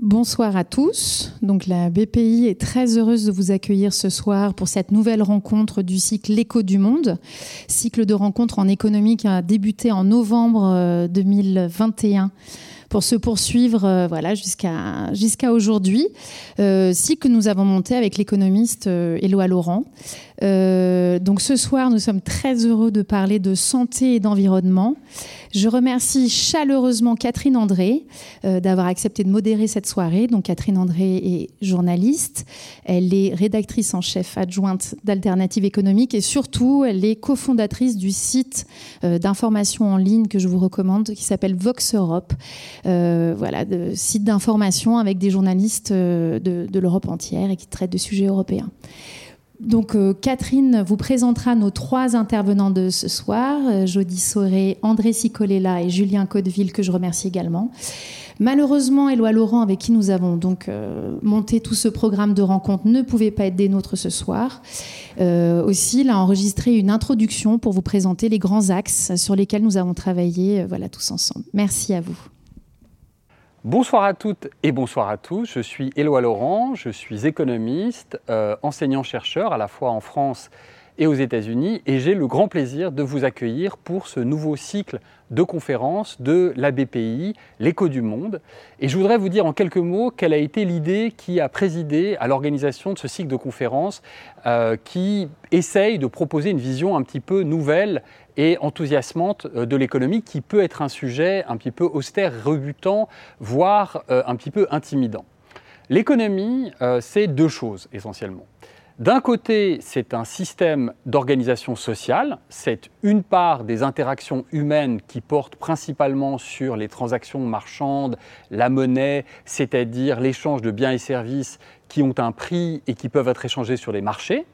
Bonsoir à tous. Donc la BPI est très heureuse de vous accueillir ce soir pour cette nouvelle rencontre du cycle L'écho du monde, cycle de rencontres en économie qui a débuté en novembre 2021 euh, pour se poursuivre euh, voilà, jusqu'à aujourd'hui. Euh, cycle que nous avons monté avec l'économiste euh, Laurent. Euh, donc ce soir, nous sommes très heureux de parler de santé et d'environnement. Je remercie chaleureusement Catherine André euh, d'avoir accepté de modérer cette soirée. Donc Catherine André est journaliste, elle est rédactrice en chef adjointe d'Alternative économique et surtout elle est cofondatrice du site euh, d'information en ligne que je vous recommande qui s'appelle Vox Europe. Euh, voilà, de, site d'information avec des journalistes euh, de, de l'Europe entière et qui traite de sujets européens. Donc euh, Catherine vous présentera nos trois intervenants de ce soir, euh, Jody Sauré, André Sicolella et Julien Codeville, que je remercie également. Malheureusement, Éloi Laurent, avec qui nous avons donc euh, monté tout ce programme de rencontres, ne pouvait pas être des nôtres ce soir. Aussi, il a enregistré une introduction pour vous présenter les grands axes sur lesquels nous avons travaillé voilà, tous ensemble. Merci à vous. Bonsoir à toutes et bonsoir à tous. Je suis Éloi Laurent, je suis économiste, euh, enseignant-chercheur à la fois en France et aux États-Unis et j'ai le grand plaisir de vous accueillir pour ce nouveau cycle de conférences de la BPI, l'écho du monde. Et je voudrais vous dire en quelques mots quelle a été l'idée qui a présidé à l'organisation de ce cycle de conférences euh, qui essaye de proposer une vision un petit peu nouvelle et enthousiasmante euh, de l'économie qui peut être un sujet un petit peu austère, rebutant, voire euh, un petit peu intimidant. L'économie, euh, c'est deux choses essentiellement. D'un côté, c'est un système d'organisation sociale, c'est une part des interactions humaines qui portent principalement sur les transactions marchandes, la monnaie, c'est-à-dire l'échange de biens et services qui ont un prix et qui peuvent être échangés sur les marchés.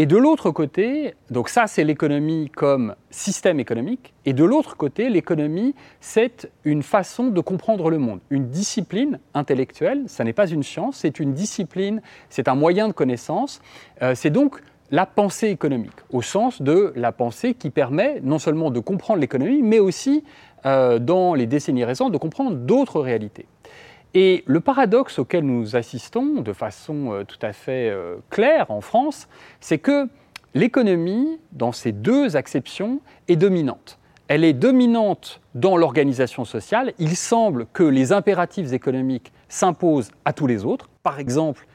Et de l'autre côté, donc ça c'est l'économie comme système économique, et de l'autre côté, l'économie c'est une façon de comprendre le monde, une discipline intellectuelle, ça n'est pas une science, c'est une discipline, c'est un moyen de connaissance, euh, c'est donc la pensée économique, au sens de la pensée qui permet non seulement de comprendre l'économie, mais aussi, euh, dans les décennies récentes, de comprendre d'autres réalités. Et le paradoxe auquel nous assistons de façon euh, tout à fait euh, claire en France, c'est que l'économie, dans ces deux acceptions, est dominante. Elle est dominante dans l'organisation sociale. Il semble que les impératifs économiques s'imposent à tous les autres, par exemple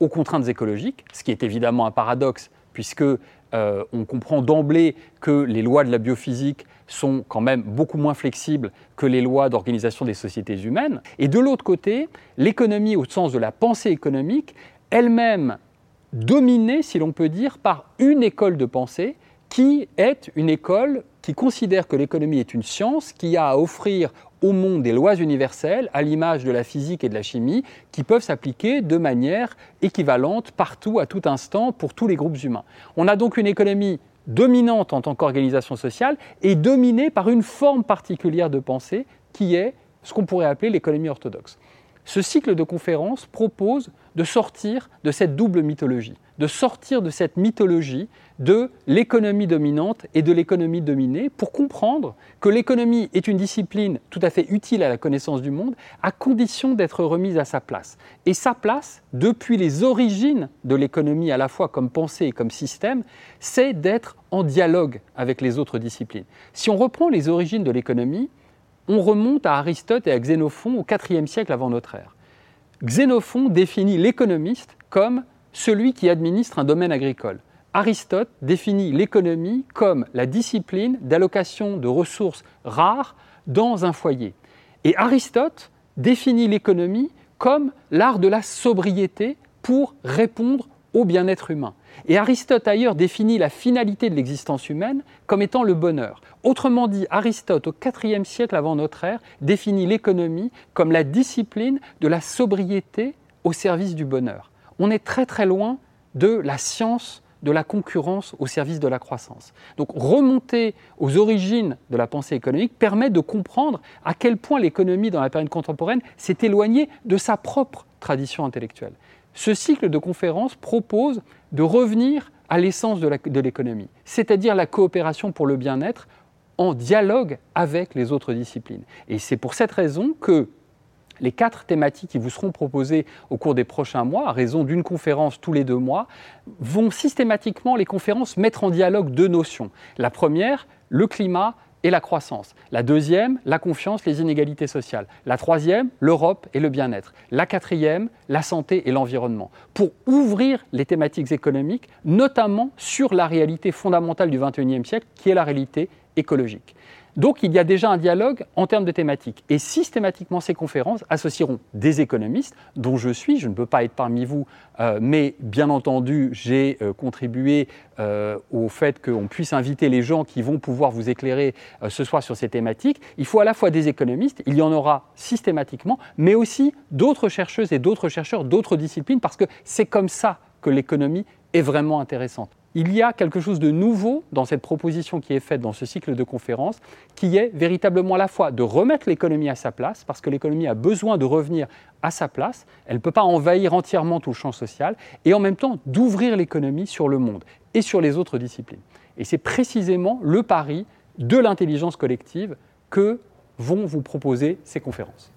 aux contraintes écologiques, ce qui est évidemment un paradoxe puisque euh, on comprend d'emblée que les lois de la biophysique sont quand même beaucoup moins flexibles que les lois d'organisation des sociétés humaines. Et de l'autre côté, l'économie au sens de la pensée économique, elle-même dominée, si l'on peut dire, par une école de pensée qui est une école qui considère que l'économie est une science qui a à offrir au monde des lois universelles, à l'image de la physique et de la chimie, qui peuvent s'appliquer de manière équivalente partout, à tout instant, pour tous les groupes humains. On a donc une économie dominante en tant qu'organisation sociale et dominée par une forme particulière de pensée qui est ce qu'on pourrait appeler l'économie orthodoxe. Ce cycle de conférences propose de sortir de cette double mythologie, de sortir de cette mythologie de l'économie dominante et de l'économie dominée pour comprendre que l'économie est une discipline tout à fait utile à la connaissance du monde à condition d'être remise à sa place. Et sa place, depuis les origines de l'économie à la fois comme pensée et comme système, c'est d'être en dialogue avec les autres disciplines. Si on reprend les origines de l'économie, on remonte à Aristote et à Xénophon au IVe siècle avant notre ère. Xénophon définit l'économiste comme celui qui administre un domaine agricole. Aristote définit l'économie comme la discipline d'allocation de ressources rares dans un foyer. Et Aristote définit l'économie comme l'art de la sobriété pour répondre au bien-être humain. Et Aristote ailleurs définit la finalité de l'existence humaine comme étant le bonheur. Autrement dit, Aristote, au IVe siècle avant notre ère, définit l'économie comme la discipline de la sobriété au service du bonheur. On est très très loin de la science de la concurrence au service de la croissance. Donc remonter aux origines de la pensée économique permet de comprendre à quel point l'économie dans la période contemporaine s'est éloignée de sa propre tradition intellectuelle. Ce cycle de conférences propose de revenir à l'essence de l'économie, c'est-à-dire la coopération pour le bien-être en dialogue avec les autres disciplines. Et c'est pour cette raison que Les quatre thématiques qui vous seront proposées au cours des prochains mois, à raison d'une conférence tous les deux mois, vont systématiquement, les conférences, mettre en dialogue deux notions. La première, le climat et la croissance. La deuxième, la confiance, les inégalités sociales. La troisième, l'Europe et le bien-être. La quatrième, la santé et l'environnement. Pour ouvrir les thématiques économiques, notamment sur la réalité fondamentale du XXIe siècle, qui est la réalité écologique. Donc il y a déjà un dialogue en termes de thématiques. Et systématiquement, ces conférences associeront des économistes, dont je suis, je ne peux pas être parmi vous, euh, mais bien entendu, j'ai euh, contribué euh, au fait qu'on puisse inviter les gens qui vont pouvoir vous éclairer ce soir sur ces thématiques. Il faut à la fois des économistes, il y en aura systématiquement, mais aussi d'autres chercheuses et d'autres chercheurs d'autres disciplines, parce que c'est comme ça que l'économie est vraiment intéressante il y a quelque chose de nouveau dans cette proposition qui est faite dans ce cycle de conférences, qui est véritablement à la fois de remettre l'économie à sa place, parce que l'économie a besoin de revenir à sa place, elle ne peut pas envahir entièrement tout le champ social, et en même temps d'ouvrir l'économie sur le monde et sur les autres disciplines. Et c'est précisément le pari de l'intelligence collective que vont vous proposer ces conférences.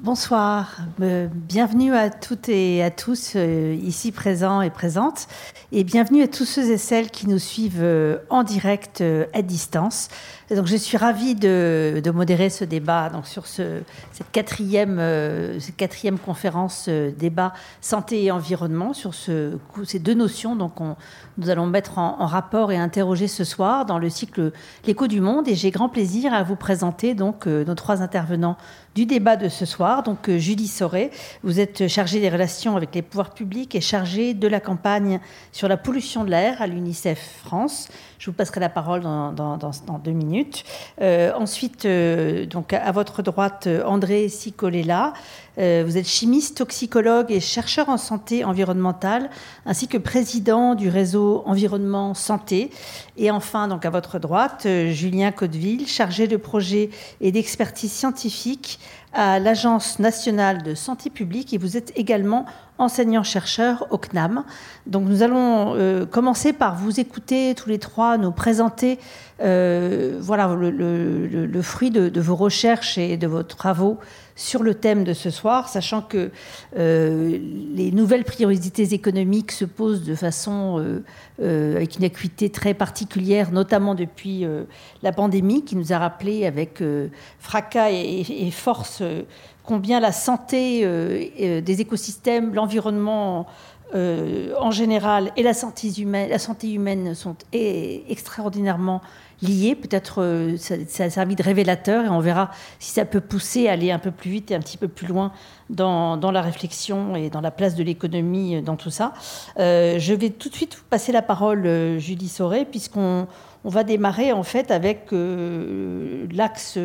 Bonsoir, euh, bienvenue à toutes et à tous euh, ici présents et présentes, et bienvenue à tous ceux et celles qui nous suivent euh, en direct à distance. donc, je suis ravie de, modérer ce débat donc, sur ce, cette, quatrième, quatrième conférence débat santé et environnement sur ce, ces deux notions donc on, nous allons mettre en, rapport et interroger ce soir dans le cycle L'écho du monde. Et j'ai grand plaisir à vous présenter donc nos trois intervenants du débat de ce soir. Donc, euh, Julie Soré, vous êtes chargée des relations avec les pouvoirs publics et chargée de la campagne sur la pollution de l'air à l'UNICEF France. Je vous passerai la parole dans, deux minutes. Euh, ensuite, euh, donc à votre droite, André Sicolella. vous êtes chimiste, toxicologue et chercheur en santé environnementale, ainsi que président du réseau Environnement Santé. Et enfin, donc à votre droite, Julien Codeville, chargé de projet et d'expertise scientifique à l'Agence nationale de santé publique et vous êtes également enseignant-chercheur au CNAM. Donc nous allons euh, commencer par vous écouter tous les trois, nous présenter euh, voilà, le, fruit de, vos recherches et de vos travaux sur le thème de ce soir, sachant que euh, les nouvelles priorités économiques se posent de façon avec une acuité très particulière, notamment depuis la pandémie, qui nous a rappelé avec fracas et force combien la santé euh, des écosystèmes, l'environnement euh, en général et la santé humaine, la santé humaine sont extraordinairement liées. Peut-être euh, ça, a servi de révélateur et on verra si ça peut pousser à aller un peu plus vite et un petit peu plus loin dans, la réflexion et dans la place de l'économie dans tout ça. je vais tout de suite vous passer la parole, Julie Sauré, puisqu'on on va démarrer en fait avec l'axe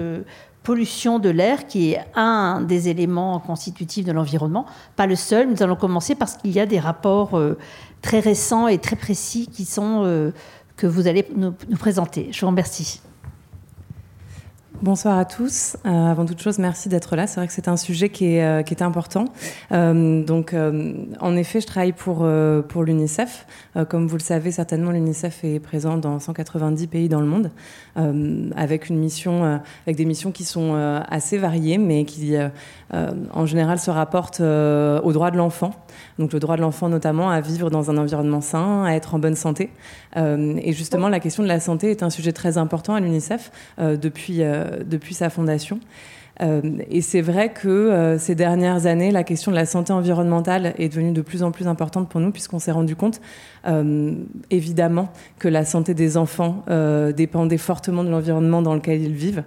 pollution de l'air, qui est un des éléments constitutifs de l'environnement, pas le seul. Nous allons commencer parce qu'il y a des rapports euh, très récents et très précis qui euh, que vous allez nous présenter. Je vous remercie. Bonsoir à tous. Euh, avant toute chose, merci d'être là. C'est vrai que c'est un sujet qui est, euh, important. Euh, donc, en effet, je travaille pour, l'UNICEF. comme vous le savez certainement, l'UNICEF est présent dans 190 pays dans le monde, avec, une mission, avec des missions qui sont assez variées, mais qui, en général, se rapportent aux droits de l'enfant. Donc, le droit de l'enfant, notamment, à vivre dans un environnement sain, à être en bonne santé. et justement, la question de la santé est un sujet très important à l'UNICEF depuis depuis sa fondation. Euh, et c'est vrai que euh, ces dernières années, la question de la santé environnementale est devenue de plus en plus importante pour nous, puisqu'on s'est rendu compte, évidemment, que la santé des enfants dépendait fortement de l'environnement dans lequel ils vivent.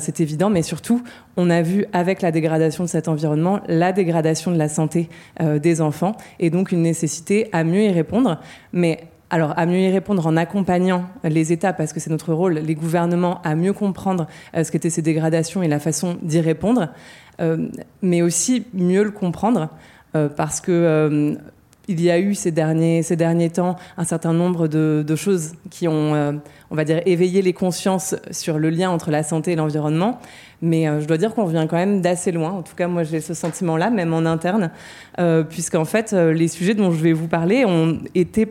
c'est évident, mais surtout, on a vu avec la dégradation de cet environnement la dégradation de la santé des enfants, et donc une nécessité à mieux y répondre. Mais alors, à mieux y répondre en accompagnant les États, parce que c'est notre rôle, les gouvernements, à mieux comprendre euh, ce qu'étaient ces dégradations et la façon d'y répondre, euh, mais aussi mieux le comprendre, euh, parce que il y a eu ces derniers, ces derniers temps un certain nombre de, choses qui ont, on va dire, éveillé les consciences sur le lien entre la santé et l'environnement. Mais je dois dire qu'on revient quand même d'assez loin. En tout cas, moi, j'ai ce sentiment-là, même en interne, puisqu'en fait, les sujets dont je vais vous parler ont été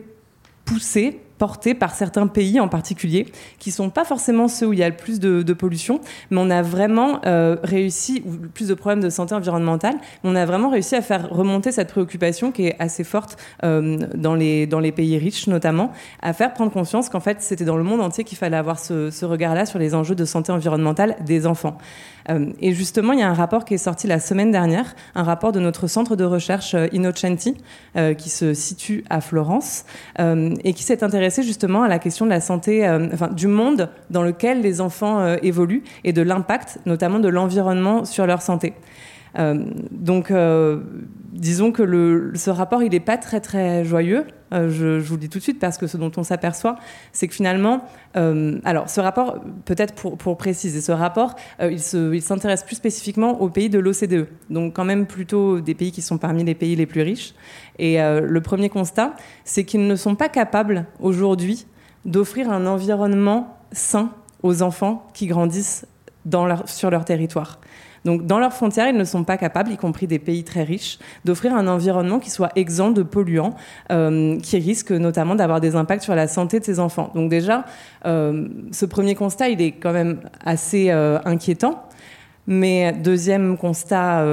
poussé portés par certains pays en particulier, qui sont pas forcément ceux où il y a le plus de, pollution, mais on a vraiment euh, réussi, ou plus de problèmes de santé environnementale, on a vraiment réussi à faire remonter cette préoccupation qui est assez forte euh, dans, les, pays riches notamment, à faire prendre conscience qu'en fait c'était dans le monde entier qu'il fallait avoir ce, regard-là sur les enjeux de santé environnementale des enfants. Euh, et justement, il y a un rapport qui est sorti la semaine dernière, un rapport de notre centre de recherche Innocenti, qui se situe à Florence, et qui s'est intéressé justement à la question de la santé, enfin, du monde dans lequel les enfants évoluent et de l'impact, notamment de l'environnement sur leur santé. Euh, donc, euh, disons que ce rapport, il n'est pas très très joyeux. Euh, je, vous le dis tout de suite parce que ce dont on s'aperçoit, c'est que finalement, alors ce rapport, peut-être pour, préciser, ce rapport, il s'intéresse plus spécifiquement aux pays de l'OCDE, donc quand même plutôt des pays qui sont parmi les pays les plus riches. Et le premier constat, c'est qu'ils ne sont pas capables aujourd'hui d'offrir un environnement sain aux enfants qui grandissent sur leur territoire. Donc, dans leurs frontières, ils ne sont pas capables, y compris des pays très riches, d'offrir un environnement qui soit exempt de polluants, euh, qui risque notamment d'avoir des impacts sur la santé de ces enfants. Donc, déjà, euh, ce premier constat, il est quand même assez euh, inquiétant. Mais deuxième constat,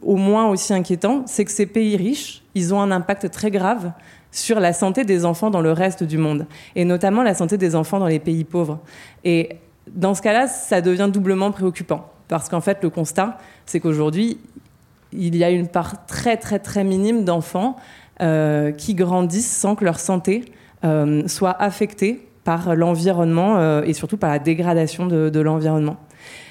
au moins aussi inquiétant, c'est que ces pays riches, ils ont un impact très grave sur la santé des enfants dans le reste du monde, et notamment la santé des enfants dans les pays pauvres. Et dans ce cas-là, ça devient doublement préoccupant. Parce qu'en fait, le constat, c'est qu'aujourd'hui, il y a une part très, très, très minime d'enfants euh, qui grandissent sans que leur santé euh, soit affectée par l'environnement euh, et surtout par la dégradation de, l'environnement.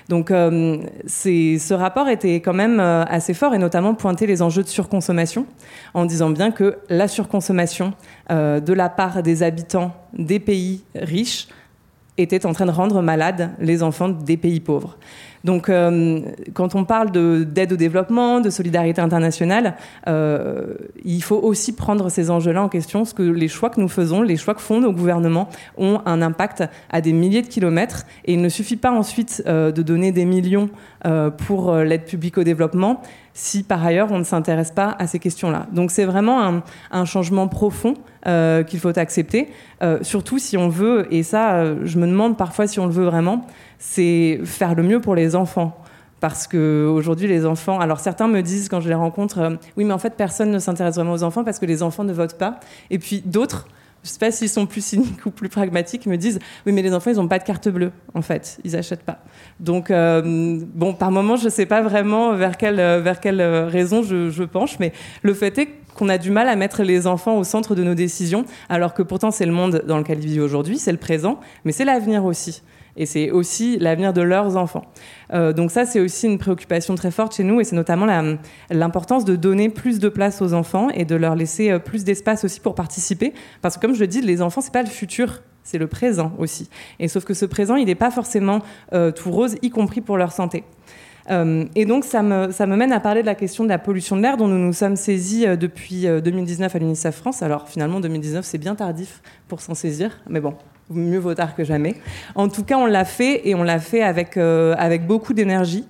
Donc ce rapport était quand même assez fort et notamment pointer les enjeux de surconsommation en disant bien que la surconsommation de la part des habitants des pays riches était en train de rendre malades les enfants des pays pauvres. Donc, euh, quand on parle d'aide au développement, de solidarité internationale, euh, il faut aussi prendre ces enjeux-là en question, parce que les choix que nous faisons, les choix que font nos gouvernements, ont un impact à des milliers de kilomètres. Et il ne suffit pas ensuite euh, de donner des millions pour l'aide publique au développement si par ailleurs on ne s'intéresse pas à ces questions-là. Donc c'est vraiment un, changement profond qu'il faut accepter, surtout si on veut, et ça je me demande parfois si on le veut vraiment, c'est faire le mieux pour les enfants. Parce qu'aujourd'hui, les enfants. Alors, certains me disent quand je les rencontre, euh, oui, mais en fait, personne ne s'intéresse vraiment aux enfants parce que les enfants ne votent pas. Et puis d'autres, je ne sais pas s'ils sont plus cyniques ou plus pragmatiques, me disent oui, mais les enfants, ils n'ont pas de carte bleue, en fait, ils n'achètent pas. Donc, euh, bon, par moment, je ne sais pas vraiment vers quelle, vers quelle raison je, je penche, mais le fait est qu'on a du mal à mettre les enfants au centre de nos décisions, alors que pourtant, c'est le monde dans lequel ils vivent aujourd'hui, c'est le présent, mais c'est l'avenir aussi et c'est aussi l'avenir de leurs enfants. Euh, donc ça, c'est aussi une préoccupation très forte chez nous, et c'est notamment l'importance de donner plus de place aux enfants et de leur laisser euh, plus d'espace aussi pour participer, parce que comme je le dis, les enfants, c'est pas le futur, c'est le présent aussi. Et sauf que ce présent, il n'est pas forcément euh, tout rose, y compris pour leur santé. et donc, ça me, ça me, mène à parler de la question de la pollution de l'air dont nous nous sommes saisis depuis 2019 à l'UNICEF France. Alors, finalement, 2019, c'est bien tardif pour s'en saisir, mais bon, mieux vaut tard que jamais. En tout cas, on l'a fait et on l'a fait avec, euh, avec beaucoup d'énergie.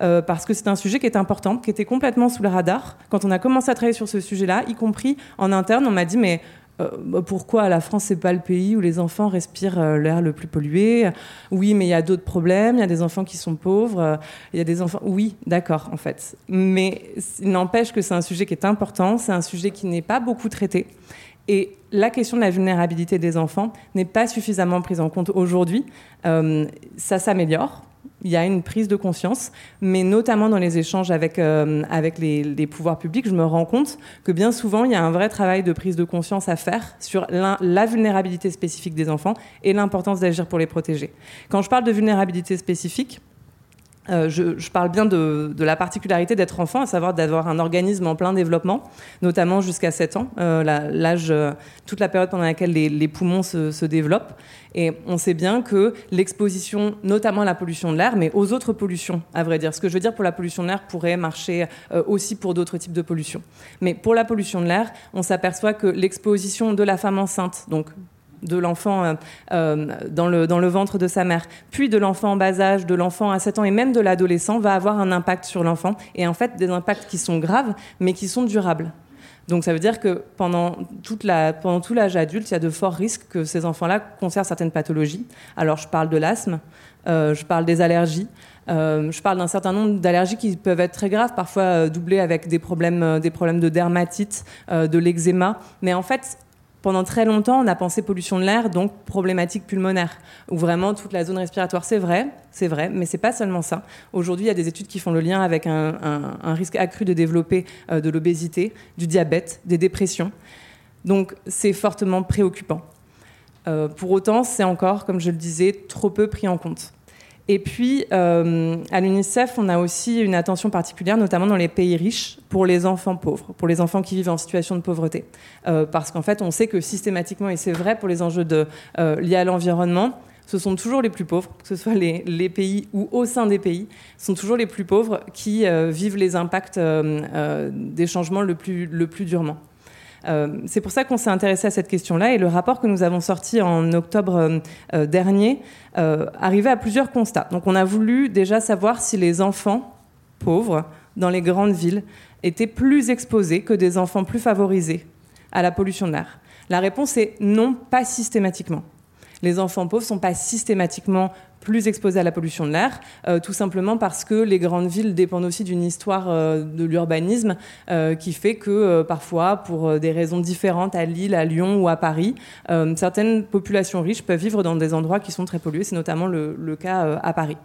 Euh, parce que c'est un sujet qui est important, qui était complètement sous le radar. Quand on a commencé à travailler sur ce sujet-là, y compris en interne, on m'a dit mais euh, bah, pourquoi la France c'est pas le pays où les enfants respirent l'air le plus pollué? Oui, mais il y a d'autres problèmes. Il y a des enfants qui sont pauvres. Il y a des enfants. Oui, d'accord, en fait. Mais n'empêche que c'est un sujet qui est important. C'est un sujet qui n'est pas beaucoup traité. Et la question de la vulnérabilité des enfants n'est pas suffisamment prise en compte aujourd'hui. Euh, ça s'améliore. Il y a une prise de conscience, mais notamment dans les échanges avec, euh, avec les, pouvoirs publics, je me rends compte que bien souvent, il y a un vrai travail de prise de conscience à faire sur la vulnérabilité spécifique des enfants et l'importance d'agir pour les protéger. Quand je parle de vulnérabilité spécifique, euh, je, parle bien de, la particularité d'être enfant, à savoir d'avoir un organisme en plein développement, notamment jusqu'à 7 ans, euh, l'âge, euh, toute la période pendant laquelle les, poumons se, développent. Et on sait bien que l'exposition, notamment à la pollution de l'air, mais aux autres pollutions, à vrai dire, ce que je veux dire pour la pollution de l'air pourrait marcher aussi pour d'autres types de pollution. Mais pour la pollution de l'air, on s'aperçoit que l'exposition de la femme enceinte, donc de l'enfant euh, euh, dans, le, ventre de sa mère, puis de l'enfant en bas âge, de l'enfant à 7 ans et même de l'adolescent va avoir un impact sur l'enfant et en fait des impacts qui sont graves mais qui sont durables. Donc ça veut dire que pendant, tout l'âge adulte, il y a de forts risques que ces enfants-là conservent certaines pathologies. Alors je parle de l'asthme, euh, je parle des allergies, je parle d'un certain nombre d'allergies qui peuvent être très graves, parfois doublées avec des problèmes, des problèmes de dermatite, de l'eczéma. Mais en fait, pendant très longtemps, on a pensé pollution de l'air, donc problématique pulmonaire, ou vraiment toute la zone respiratoire. C'est vrai, c'est vrai, mais c'est pas seulement ça. Aujourd'hui, il y a des études qui font le lien avec un, risque accru de développer euh, de l'obésité, du diabète, des dépressions. Donc c'est fortement préoccupant. Euh, pour autant, c'est encore, comme je le disais, trop peu pris en compte. Et puis, euh, à l'UNICEF, on a aussi une attention particulière, notamment dans les pays riches, pour les enfants pauvres, pour les enfants qui vivent en situation de pauvreté. Euh, parce qu'en fait, on sait que systématiquement, et c'est vrai pour les enjeux euh, liés à l'environnement, ce sont toujours les plus pauvres, que ce soit les, pays ou au sein des pays, sont toujours les plus pauvres qui vivent les impacts des changements le plus durement. Euh, c'est pour ça qu'on s'est intéressé à cette question-là et le rapport que nous avons sorti en octobre euh, euh, dernier arrivait à plusieurs constats. Donc on a voulu déjà savoir si les enfants pauvres dans les grandes villes étaient plus exposés que des enfants plus favorisés à la pollution de l'air. La réponse est non, pas systématiquement. Les enfants pauvres ne sont pas systématiquement plus exposés à la pollution de l'air, euh, tout simplement parce que les grandes villes dépendent aussi d'une histoire euh, de l'urbanisme euh, qui fait que parfois, pour des raisons différentes à Lille, à Lyon ou à Paris, certaines populations riches peuvent vivre dans des endroits qui sont très pollués. C'est notamment le, le cas à Paris.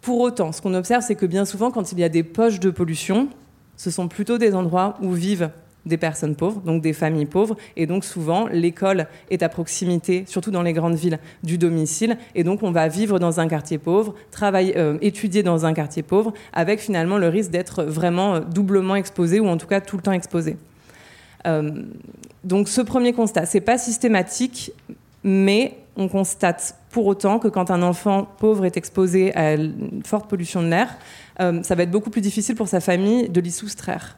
Pour autant, ce qu'on observe, c'est que bien souvent, quand il y a des poches de pollution, ce sont plutôt des endroits où vivent des personnes pauvres, donc des familles pauvres. Et donc souvent, l'école est à proximité, surtout dans les grandes villes, du domicile. Et donc on va vivre dans un quartier pauvre, travailler, euh, étudier dans un quartier pauvre, avec finalement le risque d'être vraiment euh, doublement exposé, ou en tout cas tout le temps exposé. Euh, donc ce premier constat, c'est pas systématique, mais on constate pour autant que quand un enfant pauvre est exposé à une forte pollution de l'air, ça va être beaucoup plus difficile pour sa famille de l'y soustraire.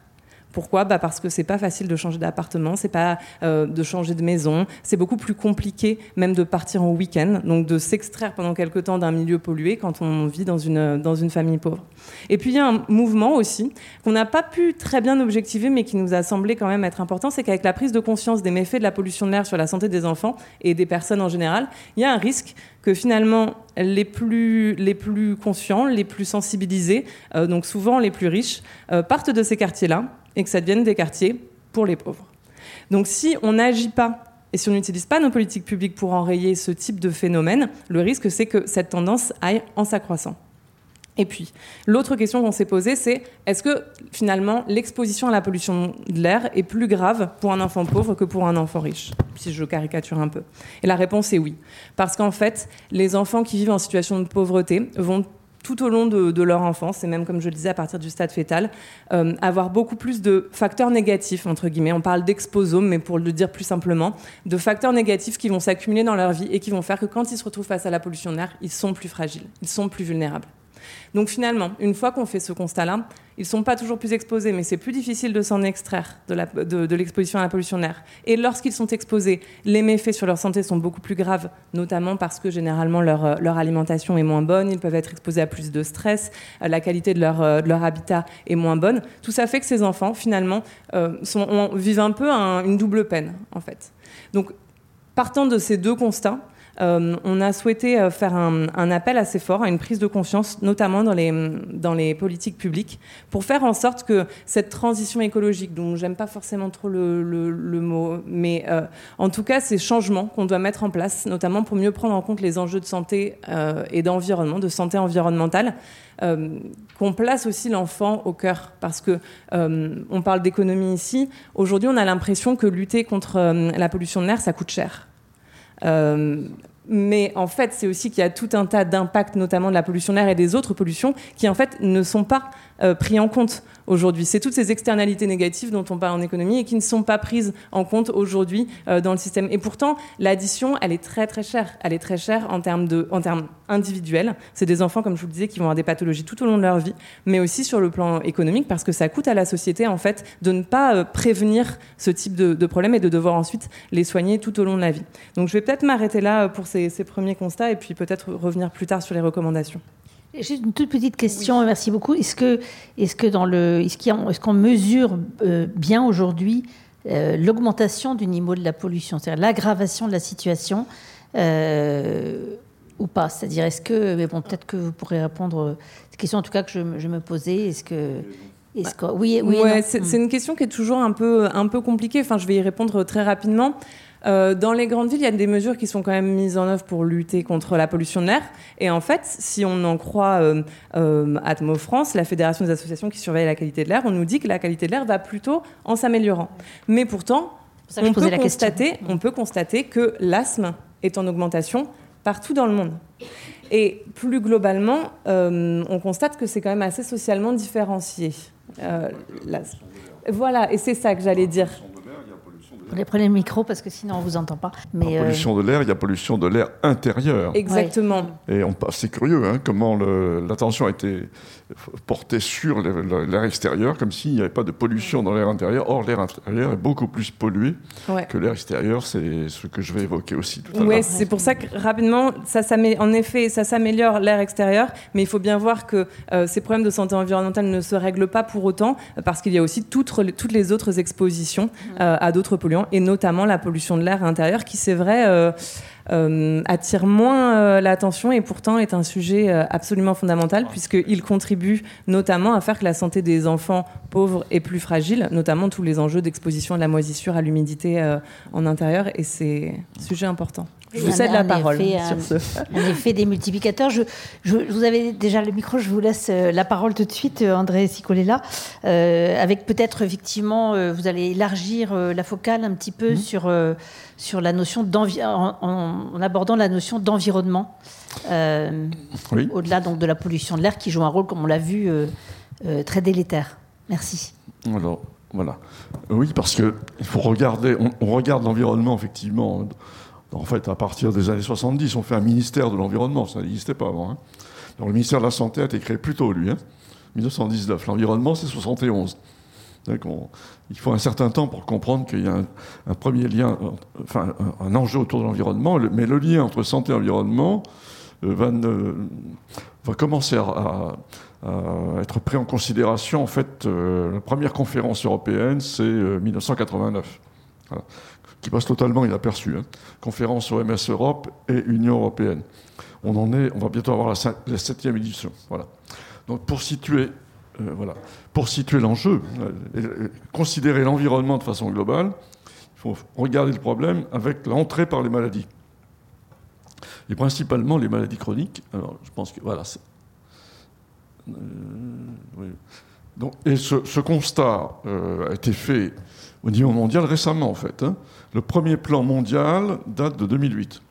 Pourquoi? Bah Parce que c'est pas facile de changer d'appartement, c'est pas euh, de changer de maison, c'est beaucoup plus compliqué même de partir en week-end, donc de s'extraire pendant quelque temps d'un milieu pollué quand on vit dans une, dans une famille pauvre. Et puis il y a un mouvement aussi qu'on n'a pas pu très bien objectiver mais qui nous a semblé quand même être important, c'est qu'avec la prise de conscience des méfaits de la pollution de l'air sur la santé des enfants et des personnes en général, il y a un risque que finalement les plus, les plus conscients, les plus sensibilisés, euh, donc souvent les plus riches, euh, partent de ces quartiers-là et que ça devienne des quartiers pour les pauvres. Donc si on n'agit pas et si on n'utilise pas nos politiques publiques pour enrayer ce type de phénomène, le risque c'est que cette tendance aille en s'accroissant. Et puis, l'autre question qu'on s'est posée, c'est est-ce que finalement l'exposition à la pollution de l'air est plus grave pour un enfant pauvre que pour un enfant riche? Si je caricature un peu. Et la réponse est oui. Parce qu'en fait, les enfants qui vivent en situation de pauvreté vont tout au long de, leur enfance, et même comme je le disais à partir du stade fœtal, euh, avoir beaucoup plus de facteurs négatifs, entre guillemets. On parle d'exposome, mais pour le dire plus simplement, de facteurs négatifs qui vont s'accumuler dans leur vie et qui vont faire que quand ils se retrouvent face à la pollution d'air, ils sont plus fragiles, ils sont plus vulnérables. Donc finalement, une fois qu'on fait ce constat-là, ils ne sont pas toujours plus exposés, mais c'est plus difficile de s'en extraire de, l'exposition à la pollution de. Et lorsqu'ils sont exposés, les méfaits sur leur santé sont beaucoup plus graves, notamment parce que généralement leur, euh, alimentation est moins bonne, ils peuvent être exposés à plus de stress, euh, la qualité de leur, euh, habitat est moins bonne. Tout ça fait que ces enfants, finalement, vivent un peu une double peine, en fait. Donc, partant de ces deux constats, euh, on a souhaité euh, faire un, appel assez fort à une prise de conscience, notamment dans les, politiques publiques, pour faire en sorte que cette transition écologique, dont j'aime pas forcément trop le, mot, mais euh, en tout cas ces changements qu'on doit mettre en place, notamment pour mieux prendre en compte les enjeux de santé et d'environnement, de santé environnementale, qu'on place aussi l'enfant au cœur, parce que on parle d'économie ici. Aujourd'hui, on a l'impression que lutter contre la pollution de l'air, ça coûte cher. Mais en fait, c'est aussi qu'il y a tout un tas d'impacts, notamment de la pollution de l'air et des autres pollutions, qui en fait ne sont pas euh, pris en compte aujourd'hui. C'est toutes ces externalités négatives dont on parle en économie et qui ne sont pas prises en compte aujourd'hui euh, dans le système. Et pourtant, l'addition, elle est très très chère. Elle est très chère en termes, individuels. C'est des enfants, comme je vous le disais, qui vont avoir des pathologies tout au long de leur vie, mais aussi sur le plan économique, parce que ça coûte à la société, en fait, de ne pas euh, prévenir ce type de, problème et de devoir ensuite les soigner tout au long de la vie. Donc je vais peut-être m'arrêter là pour ces, ces premiers constats et puis peut-être revenir plus tard sur les recommandations. J'ai une toute petite question, merci beaucoup. Est-ce que, est-ce que dans le, est-ce qu'on mesure euh, bien aujourd'hui euh, l'augmentation du niveau de la pollution, c'est-à-dire l'aggravation de la situation euh, ou pas? C'est-à-dire, est-ce que, mais bon, peut-être que vous pourrez répondre cette question en tout cas que je, me posais. Est-ce que est-ce que, oui, oui c'est, c'est une question qui est toujours un peu, un peu compliquée. Enfin, je vais y répondre très rapidement. Euh, dans les grandes villes, il y a des mesures qui sont quand même mises en œuvre pour lutter contre la pollution de l'air. Et en fait, si on en croit euh, euh, Atmo France, la fédération des associations qui surveillent la qualité de l'air, on nous dit que la qualité de l'air va plutôt en s'améliorant. Mais pourtant, on peut, constater, on peut constater que l'asthme est en augmentation partout dans le monde. Et plus globalement, on constate que c'est quand même assez socialement différencié. voilà, et c'est ça que j'allais dire. Vous prenez le micro parce que sinon on vous entend pas. Mais euh, pollution de l'air, il y a pollution de l'air intérieur. Exactement. Et c'est curieux hein, comment l'attention a été portée sur l'air extérieur, comme s'il n'y avait pas de pollution dans l'air intérieur. Or, l'air intérieur est beaucoup plus pollué que l'air extérieur. C'est ce que je vais évoquer aussi tout à l'heure. Oui, c'est pour ça que rapidement, ça, en effet, ça s'améliore l'air extérieur, mais il faut bien voir que euh, ces problèmes de santé environnementale ne se règlent pas pour autant, parce qu'il y a aussi toutes, toutes les autres expositions euh, à d'autres polluants et notamment la pollution de l'air intérieur qui, c'est vrai, euh, euh, attire moins euh, l'attention et pourtant est un sujet absolument fondamental puisqu'il contribue notamment à faire que la santé des enfants pauvres est plus fragile, notamment tous les enjeux d'exposition à la moisissure, à l'humidité en intérieur et c'est un sujet important. Je vous cède la parole sur ce. Un effet des multiplicateurs. Je, vous avez déjà le micro, je vous laisse euh, la parole tout de suite, euh, André Sicolella, euh, avec peut-être effectivement, vous allez élargir la focale un petit peu mhm. sur, sur la notion d'environnement, en, abordant la notion d'environnement, au-delà donc de la pollution de l'air qui joue un rôle, comme on l'a vu, très délétère. Merci. Alors, voilà. Oui, parce que il faut regarder, on regarde l'environnement effectivement en fait, à partir des années 70, on fait un ministère de l'environnement, ça n'existait pas avant. Hein. Le ministère de la Santé a été créé plus tôt, lui, 1919. Hein. L'environnement, c'est 71. il faut un certain temps pour comprendre qu'il y a un, premier lien, enfin un, enjeu autour de l'environnement, mais le lien entre santé et environnement euh, va, va, commencer à, être pris en considération. En fait, euh, la première conférence européenne, c'est 1989. Euh, qui passe totalement inaperçu. Hein. Conférence OMS Europe et Union européenne. On en est, on va bientôt avoir la, septième édition. Voilà. Donc pour situer, euh, voilà, pour situer l'enjeu, euh, considérer l'environnement de façon globale, il faut regarder le problème avec l'entrée par les maladies. Et principalement les maladies chroniques. Alors, je pense que voilà. Euh, Donc, et ce, ce constat a été fait au niveau mondial récemment, en fait. Hein. Le premier plan mondial date de 2008.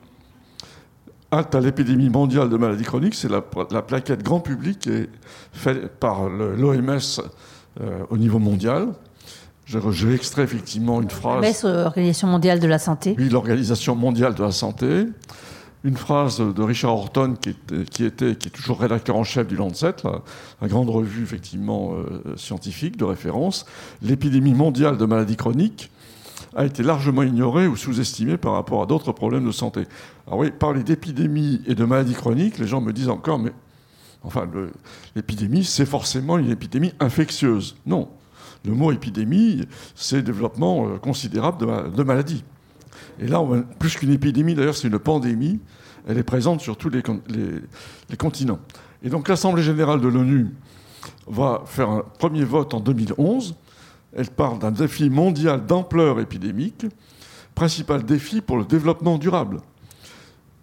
Halte à l'épidémie mondiale de maladies chroniques, c'est la, plaquette grand public qui est faite par l'OMS euh, au niveau mondial. J'ai extrait effectivement une phrase. L'OMS, Organisation mondiale de la santé. Oui, l'Organisation mondiale de la santé une phrase de Richard Horton, qui, était, qui est toujours rédacteur en chef du Lancet, la, grande revue effectivement euh, scientifique de référence. L'épidémie mondiale de maladies chroniques a été largement ignorée ou sous-estimée par rapport à d'autres problèmes de santé. Alors oui, parler d'épidémie et de maladies chroniques, les gens me disent encore, mais enfin, l'épidémie, c'est forcément une épidémie infectieuse. Non. Le mot épidémie, c'est développement euh, considérable de maladies. Et là, plus qu'une épidémie, d'ailleurs, c'est une pandémie. Elle est présente sur tous les, continents. Et donc l'Assemblée générale de l'ONU va faire un premier vote en 2011. Elle parle d'un défi mondial d'ampleur épidémique, principal défi pour le développement durable.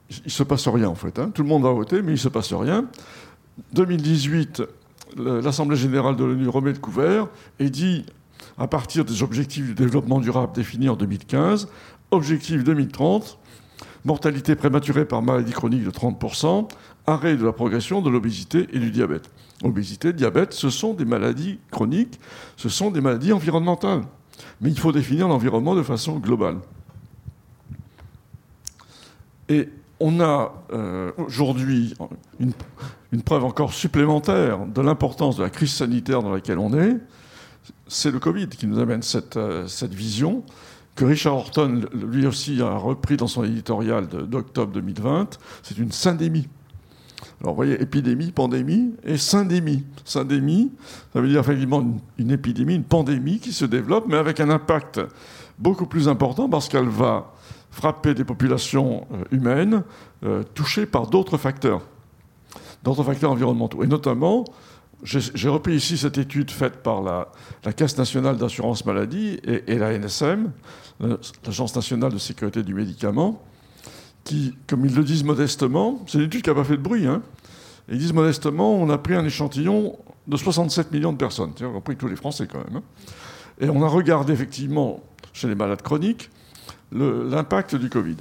Il ne se passe rien en fait. Hein. Tout le monde a voté, mais il ne se passe rien. 2018, l'Assemblée générale de l'ONU remet le couvert et dit, à partir des objectifs du développement durable définis en 2015, Objectif 2030, mortalité prématurée par maladie chronique de 30%, arrêt de la progression de l'obésité et du diabète. Obésité, diabète, ce sont des maladies chroniques, ce sont des maladies environnementales. Mais il faut définir l'environnement de façon globale. Et on a euh, aujourd'hui une, preuve encore supplémentaire de l'importance de la crise sanitaire dans laquelle on est. C'est le Covid qui nous amène cette, euh, cette vision que Richard Horton, lui aussi, a repris dans son éditorial d'octobre 2020, c'est une syndémie. Alors, vous voyez, épidémie, pandémie et syndémie. Syndémie, ça veut dire effectivement une, épidémie, une pandémie qui se développe, mais avec un impact beaucoup plus important parce qu'elle va frapper des populations euh, humaines euh, touchées par d'autres facteurs, d'autres facteurs environnementaux. Et notamment, j'ai repris ici cette étude faite par la, Caisse nationale d'assurance maladie et, la NSM, l'Agence nationale de sécurité du médicament, qui, comme ils le disent modestement, c'est une étude qui n'a pas fait de bruit, hein, ils disent modestement, on a pris un échantillon de 67 millions de personnes, on a pris tous les Français quand même, hein. et on a regardé effectivement chez les malades chroniques l'impact du Covid.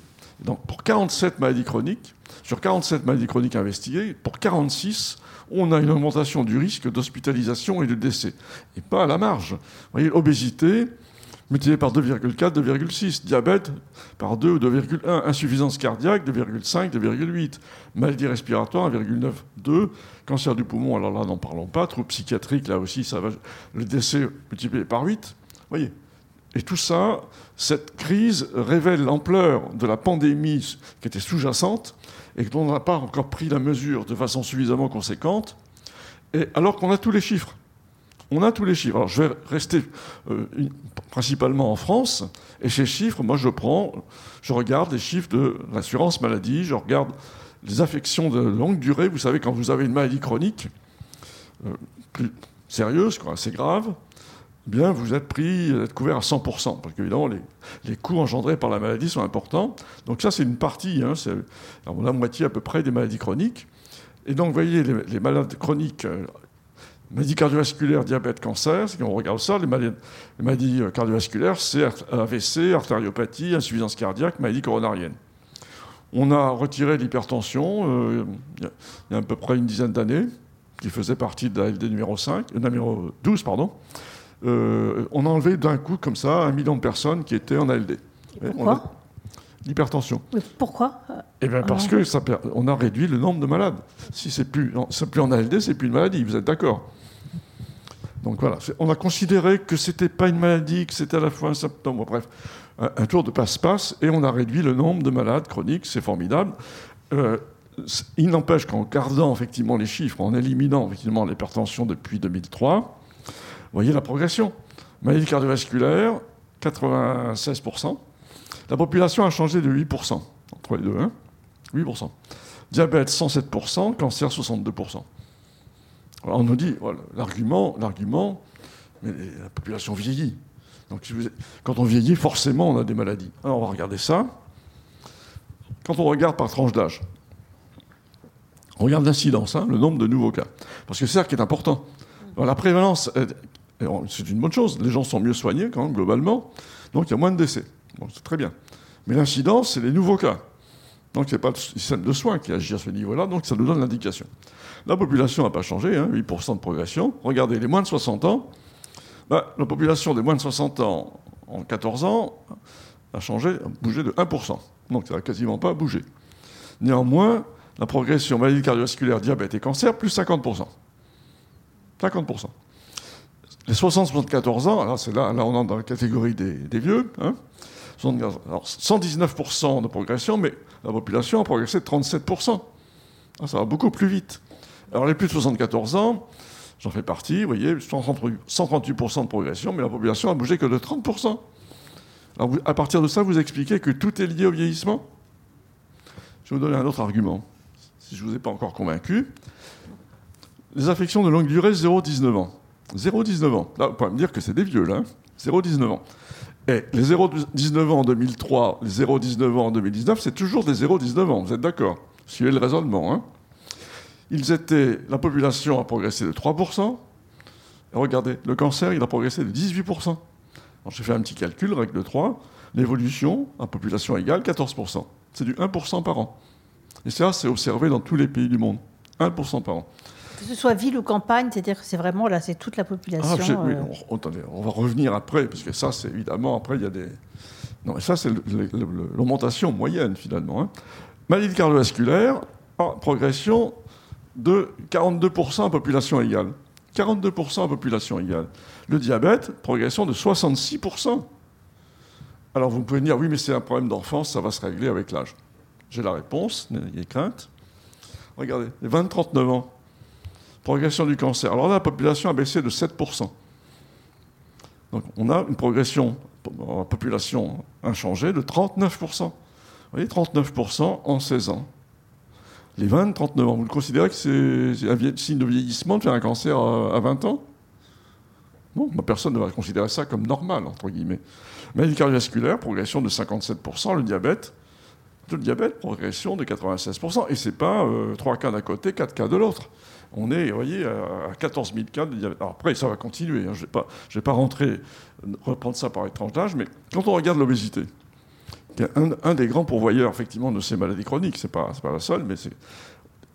Donc pour 47 maladies chroniques, sur 47 maladies chroniques investiguées, pour 46, on a une augmentation du risque d'hospitalisation et de décès. Et pas à la marge. Vous voyez, obésité, multiplié par 2,4, 2,6. Diabète par 2 ou 2,1. Insuffisance cardiaque, 2,5, 2,8. Maladie respiratoire, 1,9, 2. Cancer du poumon, alors là, n'en parlons pas. Troubles psychiatriques, là aussi, ça va. Le décès multiplié par 8. Vous voyez et tout ça, cette crise révèle l'ampleur de la pandémie qui était sous-jacente et dont on n'a pas encore pris la mesure de façon suffisamment conséquente, et alors qu'on a tous les chiffres. On a tous les chiffres. Alors je vais rester euh, principalement en France, et ces chiffres, moi je prends, je regarde les chiffres de l'assurance maladie, je regarde les affections de longue durée. Vous savez, quand vous avez une maladie chronique, euh, plus sérieuse, assez grave, bien vous êtes pris, vous êtes couvert à 100%, parce qu'évidemment, les, les coûts engendrés par la maladie sont importants. Donc ça, c'est une partie, hein, c'est la moitié à peu près des maladies chroniques. Et donc, vous voyez, les, malades chroniques, euh, maladies cardiovasculaires, diabète, cancer, si on regarde ça, les maladies, les maladies cardiovasculaires, c'est AVC, artériopathie, insuffisance cardiaque, maladie coronarienne. On a retiré l'hypertension euh, il y a à peu près une dizaine d'années, qui faisait partie de la LD numéro 5, euh, numéro 12, pardon. Euh, on a enlevé d'un coup, comme ça, un million de personnes qui étaient en ALD. Pourquoi? L'hypertension. Pourquoi? Eh bien, parce que ça, on a réduit le nombre de malades. Si c'est plus, plus en ALD, c'est plus une maladie. Vous êtes d'accord? Donc voilà, on a considéré que c'était pas une maladie, que c'était à la fois un symptôme. Bref, un, tour de passe-passe, et on a réduit le nombre de malades chroniques. C'est formidable. Euh, il n'empêche qu'en gardant effectivement les chiffres, en éliminant effectivement l'hypertension depuis 2003, vous voyez la progression. Maladie cardiovasculaire, 96%. La population a changé de 8% entre les deux. 8%. Hein. Diabète, 107%. Cancer, 62%. On nous dit, l'argument, l'argument, mais la population vieillit. Donc quand on vieillit, forcément, on a des maladies. Alors on va regarder ça. Quand on regarde par tranche d'âge, on regarde l'incidence, hein, le nombre de nouveaux cas. Parce que c'est ça qui est important. la prévalence c'est une bonne chose. Les gens sont mieux soignés, quand globalement. Donc il y a moins de décès. c'est très bien. Mais l'incidence, c'est les nouveaux cas. Donc ce n'est pas le système de soins qui agit à ce niveau-là, donc ça nous donne l'indication. La population n'a pas changé, 8% hein, de progression. Regardez, les moins de 60 ans, bah, la population des moins de 60 ans en 14 ans a changé, a bougé de 1%. Donc ça n'a quasiment pas bougé. Néanmoins, la progression maladie cardiovasculaire, diabète et cancer, plus 50%. 50%. Les 60-74 ans, alors c'est là, là on entre dans la catégorie des, vieux, hein, 119% de progression, mais la population a progressé de 37%. Ah, ça va beaucoup plus vite. Alors les plus de 74 ans, j'en fais partie, vous voyez, 138% de progression, mais la population a bougé que de 30%. Alors à partir de ça, vous expliquez que tout est lié au vieillissement? Je vais vous donner un autre argument, si je ne vous ai pas encore convaincu. Les affections de longue durée, 0-19 ans. 0,19 ans. Là, vous pouvez me dire que c'est des vieux, là. 0,19 hein. ans. Et les 0,19 ans en 2003, les 0,19 ans en 2019, c'est toujours des 0,19 ans. Vous êtes d'accord? Suivez le raisonnement. Hein. Ils étaient, la population a progressé de 3%. Et regardez, le cancer, il a progressé de 18%. J'ai fait un petit calcul, règle de 3. L'évolution, à population égale, 14%. C'est du 1% par an. Et ça, c'est observé dans tous les pays du monde. 1% par an. Que ce soit ville ou campagne, c'est-à-dire que c'est vraiment là, c'est toute la population. Ah, oui, euh. on, va revenir après, parce que ça, c'est évidemment, après, il y a des. Non, ça, c'est l'augmentation moyenne, finalement. Hein. Maladie cardiovasculaire, progression de 42% en population égale. 42% en population égale. Le diabète, progression de 66%. Alors vous pouvez dire, oui, mais c'est un problème d'enfance, ça va se régler avec l'âge. J'ai la réponse, n'ayez crainte. Regardez, les 20-39 ans, progression du cancer. Alors là, la population a baissé de 7%. Donc on a une progression population inchangée de 39%. Vous voyez, 39% en 16 ans. Les 20-39 ans, vous le considérez que c'est un signe de vieillissement de faire un cancer à 20 ans? Non, personne ne va considérer ça comme normal, entre guillemets. Maladie cardiovasculaire, progression de 57%, le diabète, le diabète, progression de 96%. Et ce n'est pas 3 euh, cas d'un côté, 4 cas de l'autre. On est, vous voyez, à 14 000 cas de diabète. Alors après, ça va continuer. Hein. Je ne vais, vais, pas rentrer, reprendre ça par étrange d'âge, mais quand on regarde l'obésité, un, des grands pourvoyeurs, effectivement, de ces maladies chroniques, ce n'est pas, pas la seule, mais c'est.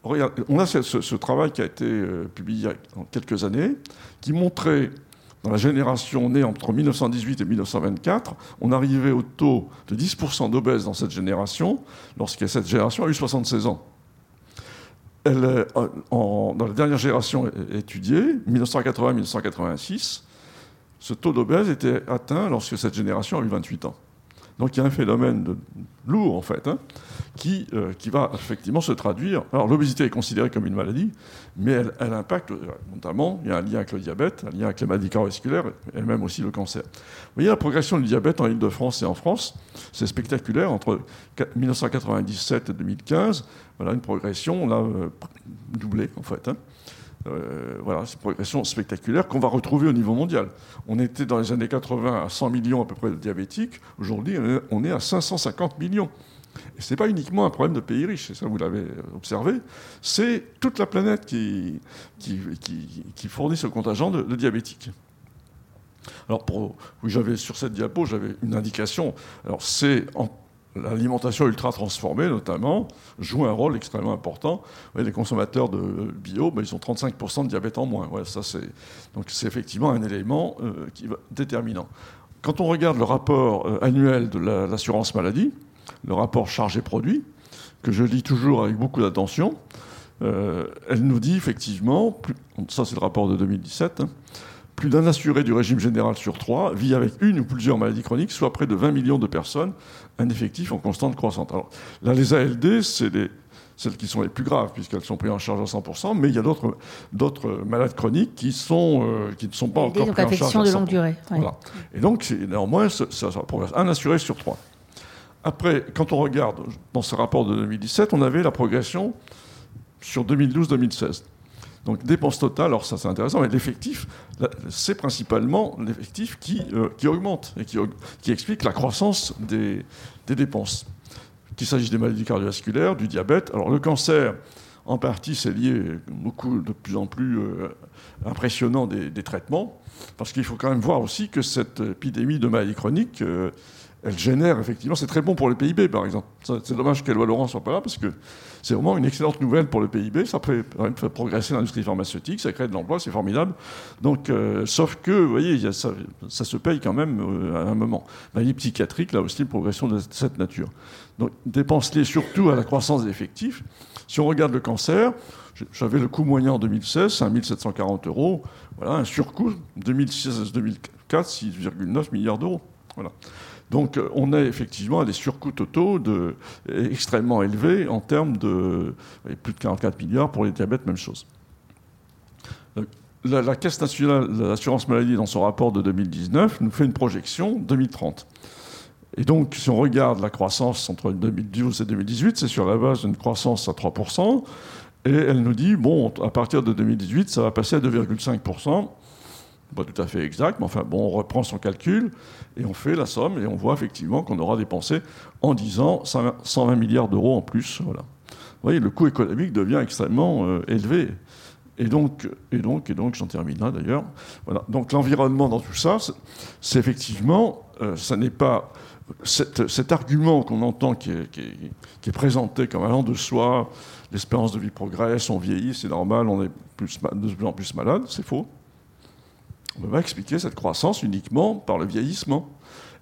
on a ce, travail qui a été euh, publié il y a quelques années, qui montrait dans la génération née entre 1918 et 1924, on arrivait au taux de 10% d'obèses dans cette génération, lorsque cette génération a eu 76 ans. Elle, dans la dernière génération étudiée, 1980-1986, ce taux d'obèse était atteint lorsque cette génération a eu 28 ans. Donc il y a un phénomène lourd, en fait, hein, qui, euh, qui va effectivement se traduire. Alors l'obésité est considérée comme une maladie, mais elle, impacte, notamment, il y a un lien avec le diabète, un lien avec les maladies cardiovasculaires, et même aussi le cancer. Vous voyez la progression du diabète en Ile-de-France et en France, c'est spectaculaire, entre 1997 et 2015, voilà une progression, on a euh, doublé, en fait. Hein. Euh, voilà, c'est une progression spectaculaire qu'on va retrouver au niveau mondial. On était dans les années 80 à 100 millions à peu près de diabétiques. Aujourd'hui, on est à 550 millions. Et ce n'est pas uniquement un problème de pays riches, ça vous l'avez observé, c'est toute la planète qui, fournit ce contingent de, diabétiques. Alors, j'avais sur cette diapo, j'avais une indication. Alors, c'est l'alimentation ultra transformée, notamment, joue un rôle extrêmement important. les consommateurs de bio, ben, ils ont 35% de diabète en moins. ça, donc c'est effectivement un élément euh, qui va, déterminant. Quand on regarde le rapport euh, annuel de l'assurance maladie, le rapport chargé-produit, que je lis toujours avec beaucoup d'attention, euh, elle nous dit effectivement, ça c'est le rapport de 2017, plus d'un assuré du régime général sur trois vit avec une ou plusieurs maladies chroniques, soit près de 20 millions de personnes, un effectif en constante croissance. Alors là, les ALD, c'est celles qui sont les plus graves, puisqu'elles sont prises en charge à 100%, mais il y a d'autres malades chroniques qui, sont, euh, qui ne sont pas encore prises en charge. de longue durée. Et donc, néanmoins, ça, ça, progresse. Un assuré sur trois. Après, quand on regarde dans ce rapport de 2017, on avait la progression sur 2012-2016. Donc dépenses totales, alors ça c'est intéressant, mais l'effectif, c'est principalement l'effectif qui, euh, augmente et qui, explique la croissance des, des dépenses. Qu'il s'agisse des maladies cardiovasculaires, du diabète. Alors le cancer, en partie, c'est lié beaucoup de plus en plus euh, impressionnant des, traitements, parce qu'il faut quand même voir aussi que cette épidémie de maladies chroniques, euh, elle génère effectivement, c'est très bon pour le PIB par exemple. C'est dommage qu'Eloi Laurent soit pas là parce que c'est vraiment une excellente nouvelle pour le PIB. Ça fait, progresser l'industrie pharmaceutique, ça crée de l'emploi, c'est formidable. Donc, euh, sauf que, vous voyez, ça, se paye quand même euh, à un moment. Maladie psychiatrique, là aussi, une progression de cette nature. Donc, dépenses liées surtout à la croissance des effectifs. Si on regarde le cancer, j'avais le coût moyen en 2016, 5740 euros. Voilà, un surcoût 2016-2004, 6,9 milliards d'euros. Voilà. Donc euh, on est effectivement des surcoûts totaux extrêmement élevés en termes de plus de 44 milliards pour les diabètes, même chose. Euh, la, Caisse nationale de l'assurance maladie, dans son rapport de 2019, nous fait une projection 2030. Et donc, si on regarde la croissance entre 2012 et 2018, c'est sur la base d'une croissance à 3%. Et elle nous dit, bon, à partir de 2018, ça va passer à 2,5% pas tout à fait exact, mais enfin bon, on reprend son calcul et on fait la somme et on voit effectivement qu'on aura dépensé en 10 ans 120 milliards d'euros en plus. Voilà. Vous voyez, le coût économique devient extrêmement euh, élevé. Et donc, et donc, et donc, j'en termine là d'ailleurs. Voilà. Donc l'environnement dans tout ça, c'est effectivement, euh, ça n'est pas cet, argument qu'on entend qui est, qui, est, présenté comme allant de soi, l'espérance de vie progresse, on vieillit, c'est normal, on est plus, de plus en plus malade, c'est faux. On va expliquer cette croissance uniquement par le vieillissement.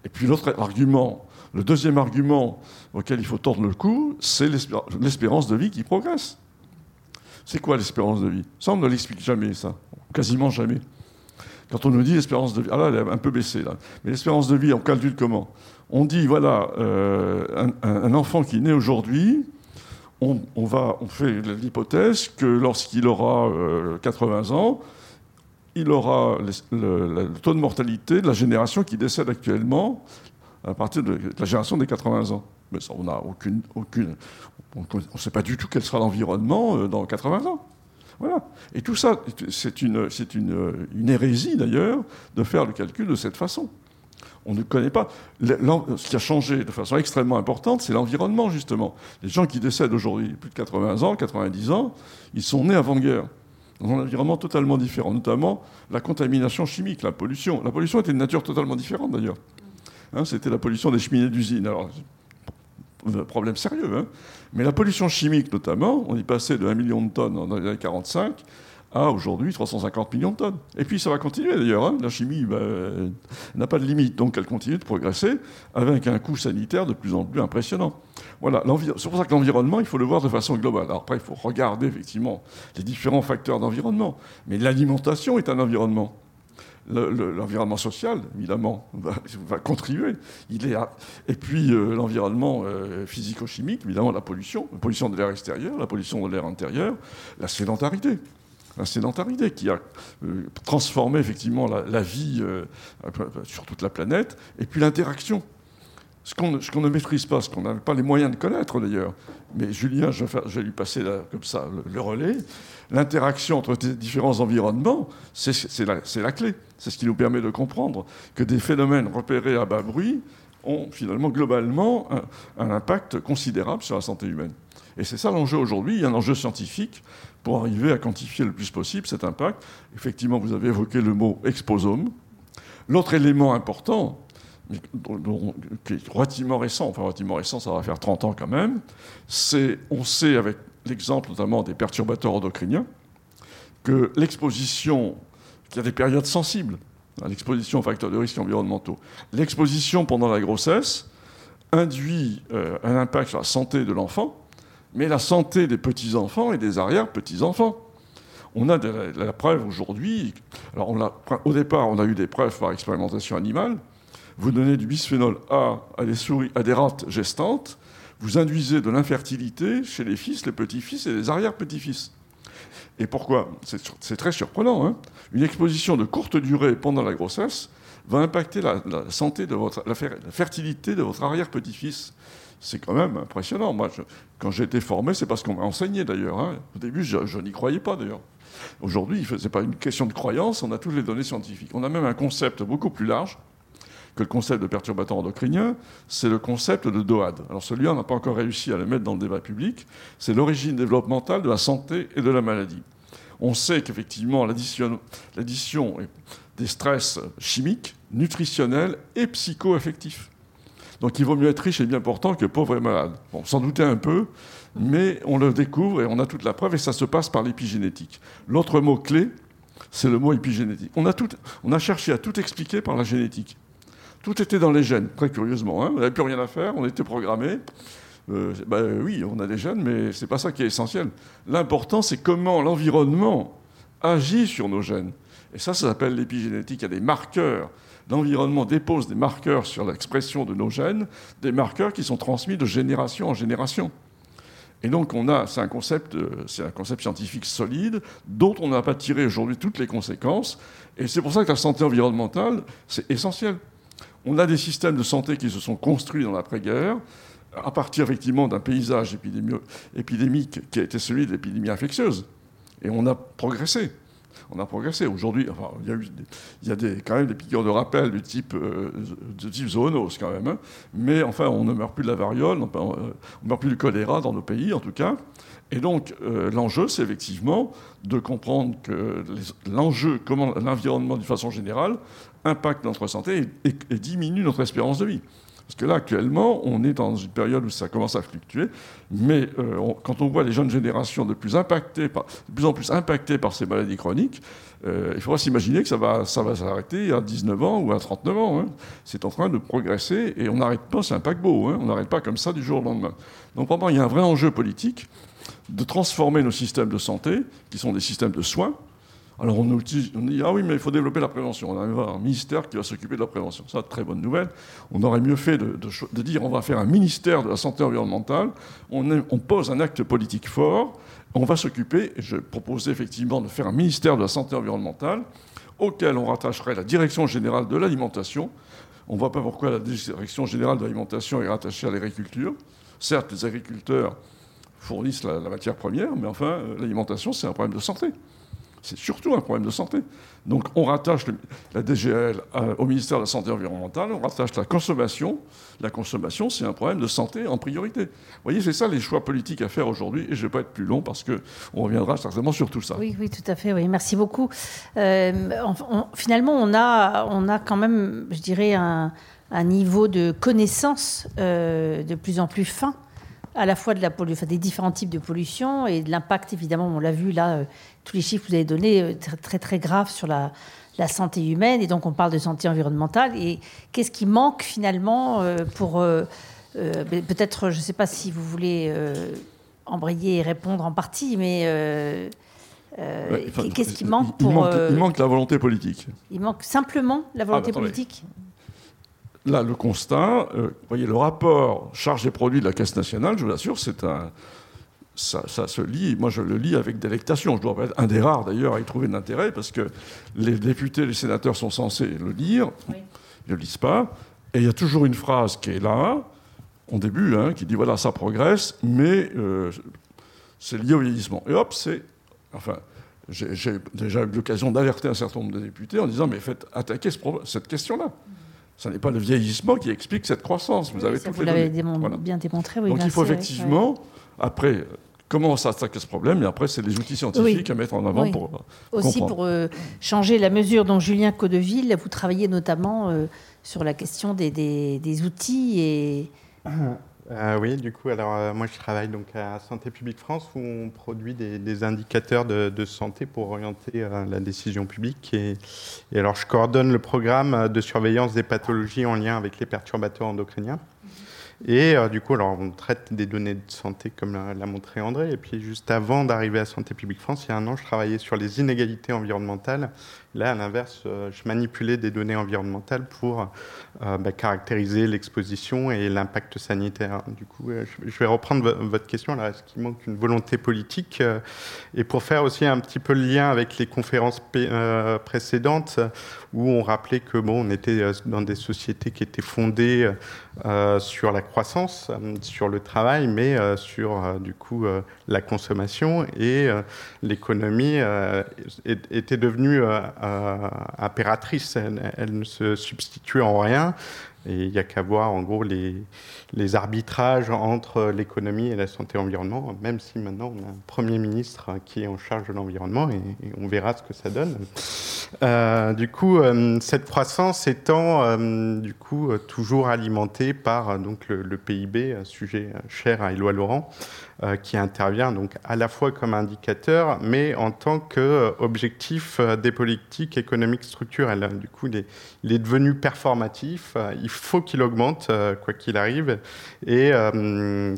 Et puis l'autre argument, le deuxième argument auquel il faut tordre le cou, c'est l'espérance de vie qui progresse. C'est quoi l'espérance de vie? Ça, on ne l'explique jamais, ça. Quasiment jamais. Quand on nous dit l'espérance de vie, ah elle est un peu baissée, là. Mais l'espérance de vie, on calcule comment? On dit, voilà, euh, un, enfant qui né aujourd'hui, on, fait l'hypothèse que lorsqu'il aura 80 ans, il aura le, taux de mortalité de la génération qui décède actuellement à partir de la génération des 80 ans. Mais on n'a aucune, aucune, on ne sait pas du tout quel sera l'environnement dans 80 ans. Voilà. Et tout ça, c'est une, une, une hérésie d'ailleurs de faire le calcul de cette façon. On ne connaît pas. Ce qui a changé de façon extrêmement importante, c'est l'environnement, justement. Les gens qui décèdent aujourd'hui, plus de 80 ans, 90 ans, ils sont nés avant-guerre, dans un environnement totalement différent, notamment la contamination chimique, la pollution. La pollution était de nature totalement différente, d'ailleurs. Hein, c'était la pollution des cheminées d'usine. Alors, problème sérieux. Hein. Mais la pollution chimique, notamment, on y passait de 1 million de tonnes dans les années 45 à aujourd'hui 350 millions de tonnes. Et puis ça va continuer d'ailleurs. Hein. La chimie bah, n'a pas de limite, donc elle continue de progresser avec un coût sanitaire de plus en plus impressionnant. Voilà, c'est pour ça que l'environnement, il faut le voir de façon globale. Après, il faut regarder effectivement les différents facteurs d'environnement. Mais l'alimentation est un environnement. L'environnement social, évidemment, va, contribuer. Et puis euh, l'environnement euh, physico-chimique, évidemment, la pollution, la pollution de l'air extérieur, la pollution de l'air intérieur, la sédentarité la sédentarité qui a euh, transformé effectivement la, vie euh, sur toute la planète, et puis l'interaction. Ce qu'on ne maîtrise pas, ce qu'on n'a pas les moyens de connaître d'ailleurs, mais Julien, je vais, lui passer comme ça le, relais, l'interaction entre ces différents environnements, c'est la, clé. C'est ce qui nous permet de comprendre que des phénomènes repérés à bas bruit ont finalement globalement un impact considérable sur la santé humaine. Et c'est ça l'enjeu aujourd'hui. Il y a un enjeu scientifique pour arriver à quantifier le plus possible cet impact. Effectivement, vous avez évoqué le mot exposome. L'autre élément important, qui est relativement récent, enfin relativement récent, ça va faire 30 ans quand même, c'est, on sait avec l'exemple notamment des perturbateurs endocriniens, que l'exposition, qu'il y a des périodes sensibles à l'exposition aux facteurs de risque environnementaux. L'exposition pendant la grossesse induit euh, un impact sur la santé de l'enfant, mais la santé des petits-enfants et des arrière-petits-enfants. On a la, preuve aujourd'hui. Alors, au départ, on a eu des preuves par expérimentation animale. Vous donnez du bisphénol A à des souris, à des rates gestantes, vous induisez de l'infertilité chez les fils, les petits-fils et les arrière-petits-fils. Et pourquoi? C'est très surprenant. Hein. Une exposition de courte durée pendant la grossesse va impacter la, santé de votre, la fertilité de votre arrière-petit-fils c'est quand même impressionnant. Moi, quand j'ai été formé, c'est parce qu'on m'a enseigné d'ailleurs. Hein. Au début, je, n'y croyais pas d'ailleurs. Aujourd'hui, ce n'est pas une question de croyance, on a toutes les données scientifiques. On a même un concept beaucoup plus large que le concept de perturbateur endocrinien, c'est le concept de DOAD. Alors celui-là, on n'a pas encore réussi à le mettre dans le débat public. C'est l'origine développementale de la santé et de la maladie. On sait qu'effectivement, l'addition des stress chimiques, nutritionnels et psycho-affectifs donc il vaut mieux être riche et bien portant que pauvre et malade. Bon, s'en douter un peu, mais on le découvre et on a toute la preuve et ça se passe par l'épigénétique. L'autre mot clé, c'est le mot épigénétique. On a, tout, on a cherché à tout expliquer par la génétique. Tout était dans les gènes, très curieusement. Hein. on n'avait plus rien à faire, on était programmé. Euh, bah, oui, on a des gènes, mais ce n'est pas ça qui est essentiel. L'important, c'est comment l'environnement agit sur nos gènes. Et ça, ça s'appelle l'épigénétique. Il y a des marqueurs l'environnement dépose des marqueurs sur l'expression de nos gènes, des marqueurs qui sont transmis de génération en génération. Et donc, on a, c'est un concept, euh, c'est un concept scientifique solide dont on n'a pas tiré aujourd'hui toutes les conséquences. Et c'est pour ça que la santé environnementale, c'est essentiel. On a des systèmes de santé qui se sont construits dans l'après-guerre à partir effectivement d'un paysage épidémique qui a été celui de l'épidémie infectieuse. Et on a progressé on a progressé. Aujourd'hui, enfin, il y a, a des, quand même des piqûres de rappel du type, euh, de type zoonose quand même. Hein. Mais enfin, on ne meurt plus de la variole, on ne meurt plus du choléra dans nos pays en tout cas. Et donc, euh, l'enjeu, c'est effectivement de comprendre que l'enjeu, comment l'environnement, d'une façon générale, impacte notre santé et diminue notre espérance de vie. Parce que là, actuellement, on est dans une période où ça commence à fluctuer, mais euh, quand on voit les jeunes générations de plus, impactées de plus en plus impactées par ces maladies chroniques, euh, il faudra s'imaginer que ça va, ça va s'arrêter à 19 ans ou à 39 ans. Hein. C'est en train de progresser et on n'arrête pas, c'est un paquebot, hein. on n'arrête pas comme ça du jour au lendemain. Donc, vraiment, il y a un vrai enjeu politique de transformer nos systèmes de santé, qui sont des systèmes de soins, Alors on nous dit, ah oui, mais il faut développer la prévention. On a un ministère qui va s'occuper de la prévention. Ça, très bonne nouvelle. On aurait mieux fait de, dire on va faire un ministère de la santé environnementale. On, pose un acte politique fort. On va s'occuper, je proposais effectivement de faire un ministère de la santé environnementale auquel on rattacherait la direction générale de l'alimentation. On ne voit pas pourquoi la direction générale de l'alimentation est rattachée à l'agriculture. Certes, les agriculteurs fournissent la, la matière première, mais enfin, euh, l'alimentation, c'est un problème de santé. C'est surtout un problème de santé. Donc on rattache la DGL au ministère de la Santé environnementale, on rattache la consommation. La consommation, c'est un problème de santé en priorité. Vous voyez, c'est ça les choix politiques à faire aujourd'hui. Et je ne vais pas être plus long parce qu'on reviendra certainement sur tout ça. Oui, oui, tout à fait. Oui. Merci beaucoup. Euh, finalement, on a, quand même, je dirais, un, niveau de connaissance euh, de plus en plus fin à la fois des différents types de pollution et de l'impact, évidemment, on l'a vu là, euh, tous les chiffres que vous avez donnés, euh, très, très, très graves sur la, la, santé humaine. Et donc, on parle de santé environnementale. Et qu'est-ce qui manque finalement euh, pour. Peut-être, je ne sais pas si vous voulez embrayer et répondre en partie, mais. Qu'est-ce qui manque pour. Il manque, la volonté politique. Il manque simplement la volonté ah, bah, politique là, le constat, euh, vous voyez, le rapport charge et produits de la Caisse nationale, je vous l'assure, c'est un. Ça, se lit, moi je le lis avec délectation. Je dois être un des rares d'ailleurs à y trouver de l'intérêt parce que les députés, les sénateurs sont censés le lire, ils ne le lisent pas. Et il y a toujours une phrase qui est là, en début, hein, qui dit voilà, ça progresse, mais euh, c'est lié au vieillissement. Et hop, c'est. Enfin, j'ai déjà eu l'occasion d'alerter un certain nombre de députés en disant mais faites attaquer cette question-là. Ce n'est pas le vieillissement qui explique cette croissance. Vous avez tout Vous l'avez bien démontré. Oui, Donc il faut effectivement, après, comment s'attaquer à ce problème, et après, c'est les outils scientifiques à mettre en avant pour euh, Aussi pour euh, changer la mesure dont Julien Codeville, vous travaillez notamment euh, sur la question des, des outils et... Euh, oui, du coup, alors euh, moi je travaille donc à Santé publique France où on produit des, indicateurs de, santé pour orienter euh, la décision publique. Et, et, alors je coordonne le programme de surveillance des pathologies en lien avec les perturbateurs endocriniens. Et du coup, alors, on traite des données de santé comme l'a montré André. Et puis, juste avant d'arriver à Santé publique France, il y a un an, je travaillais sur les inégalités environnementales Là, à l'inverse, euh, je manipulais des données environnementales pour euh, bah, caractériser l'exposition et l'impact sanitaire. Du coup, euh, je vais reprendre votre question. Alors, est-ce qu'il manque une volonté politique Et pour faire aussi un petit peu le lien avec les conférences précédentes, où on rappelait que bon, on était dans des sociétés qui étaient fondées sur la croissance, sur le travail, mais sur du coup la consommation et l'économie était devenue impératrice. Elle, ne se substitue en rien. Et il n'y a qu'à voir en gros les, arbitrages entre l'économie et la santé environnement, même si maintenant on a un Premier ministre qui est en charge de l'environnement et, on verra ce que ça donne. Euh, du coup, euh, cette croissance étant du coup toujours alimentée par donc, le, le PIB, sujet cher à Éloi Laurent, euh, qui intervient donc à la fois comme indicateur, mais en tant qu'objectif euh, des politiques économiques structurelles. Du coup, il est, devenu performatif, euh, faut qu'il augmente, quoi qu'il arrive, et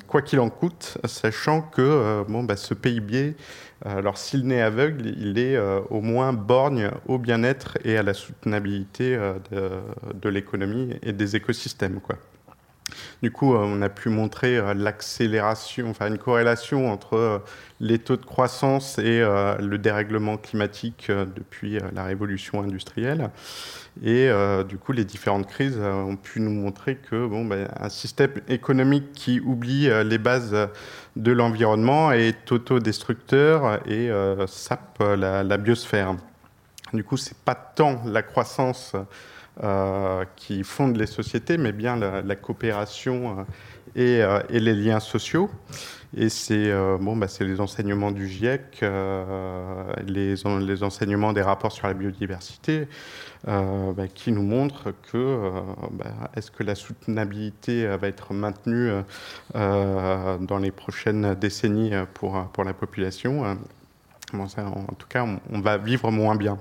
quoi qu'il en coûte, sachant que bon, bah, ce PIB, alors s'il n'est aveugle, il est au moins borgne au bien-être et à la soutenabilité de, de l'économie et des écosystèmes. Quoi. Du coup, euh, on a pu montrer euh, l'accélération, enfin une corrélation entre euh, les taux de croissance et le dérèglement climatique depuis la révolution industrielle. Et du coup, les différentes crises ont pu nous montrer que bon, ben, un système économique qui oublie les bases de l'environnement est autodestructeur et sape la, la, biosphère. Du coup, c'est pas tant la croissance qui fondent les sociétés, mais bien la, coopération euh, euh, et, les liens sociaux. Et c'est bon, bah, les enseignements du GIEC, les, les, enseignements des rapports sur la biodiversité, bah, qui nous montrent que bah, est-ce que la soutenabilité va être maintenue dans les prochaines décennies pour, pour la population en tout cas, on, va vivre moins bien.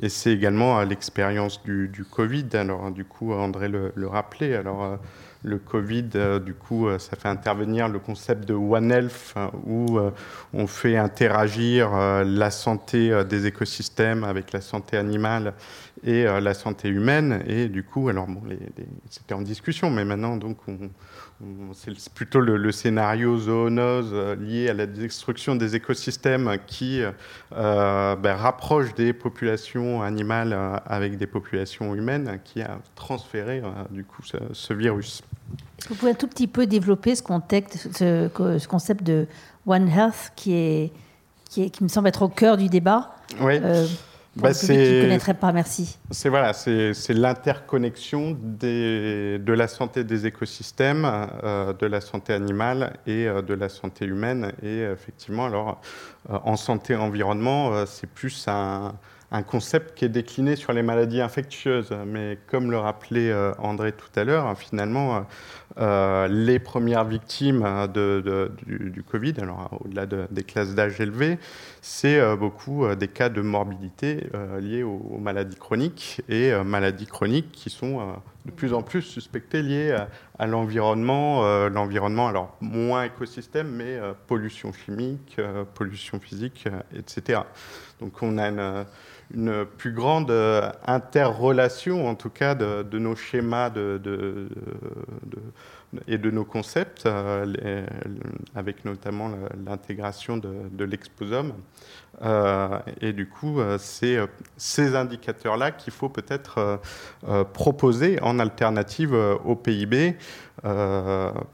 Et c'est également l'expérience du, Covid. Alors, du coup, André le, rappelait. Alors, le Covid, du coup, ça fait intervenir le concept de One Health, où on fait interagir la santé des écosystèmes avec la santé animale et la santé humaine. Et du coup, alors bon, c'était en discussion, mais maintenant, donc, on, c'est plutôt le, scénario zoonose euh, lié à la destruction des écosystèmes qui euh, ben, rapproche des populations animales euh, avec des populations humaines qui a transféré du coup ce, virus. Vous pouvez un tout petit peu développer ce, contexte, ce, concept de One Health qui, est, qui, qui me semble être au cœur du débat Oui. Bah, ne connaîtrait pas, merci. C'est voilà, c'est l'interconnexion de la santé des écosystèmes, euh, de la santé animale et euh, de la santé humaine. Et effectivement, alors euh, en santé environnement, c'est plus un, un concept qui est décliné sur les maladies infectieuses. Mais comme le rappelait euh, André tout à l'heure, finalement, euh, euh, les premières victimes du, Covid, alors au-delà des classes d'âge élevées, c'est beaucoup des cas de morbidité liés aux, maladies chroniques et maladies chroniques qui sont de plus en plus suspectées liées à, l'environnement, l'environnement, alors moins écosystème, mais pollution chimique, pollution physique, etc. Donc on a une plus grande euh, interrelation, en tout cas, de, nos schémas de, et de nos concepts, euh, avec notamment l'intégration de, l'exposome. Euh, et du coup, c'est ces indicateurs-là qu'il faut peut-être proposer en alternative au PIB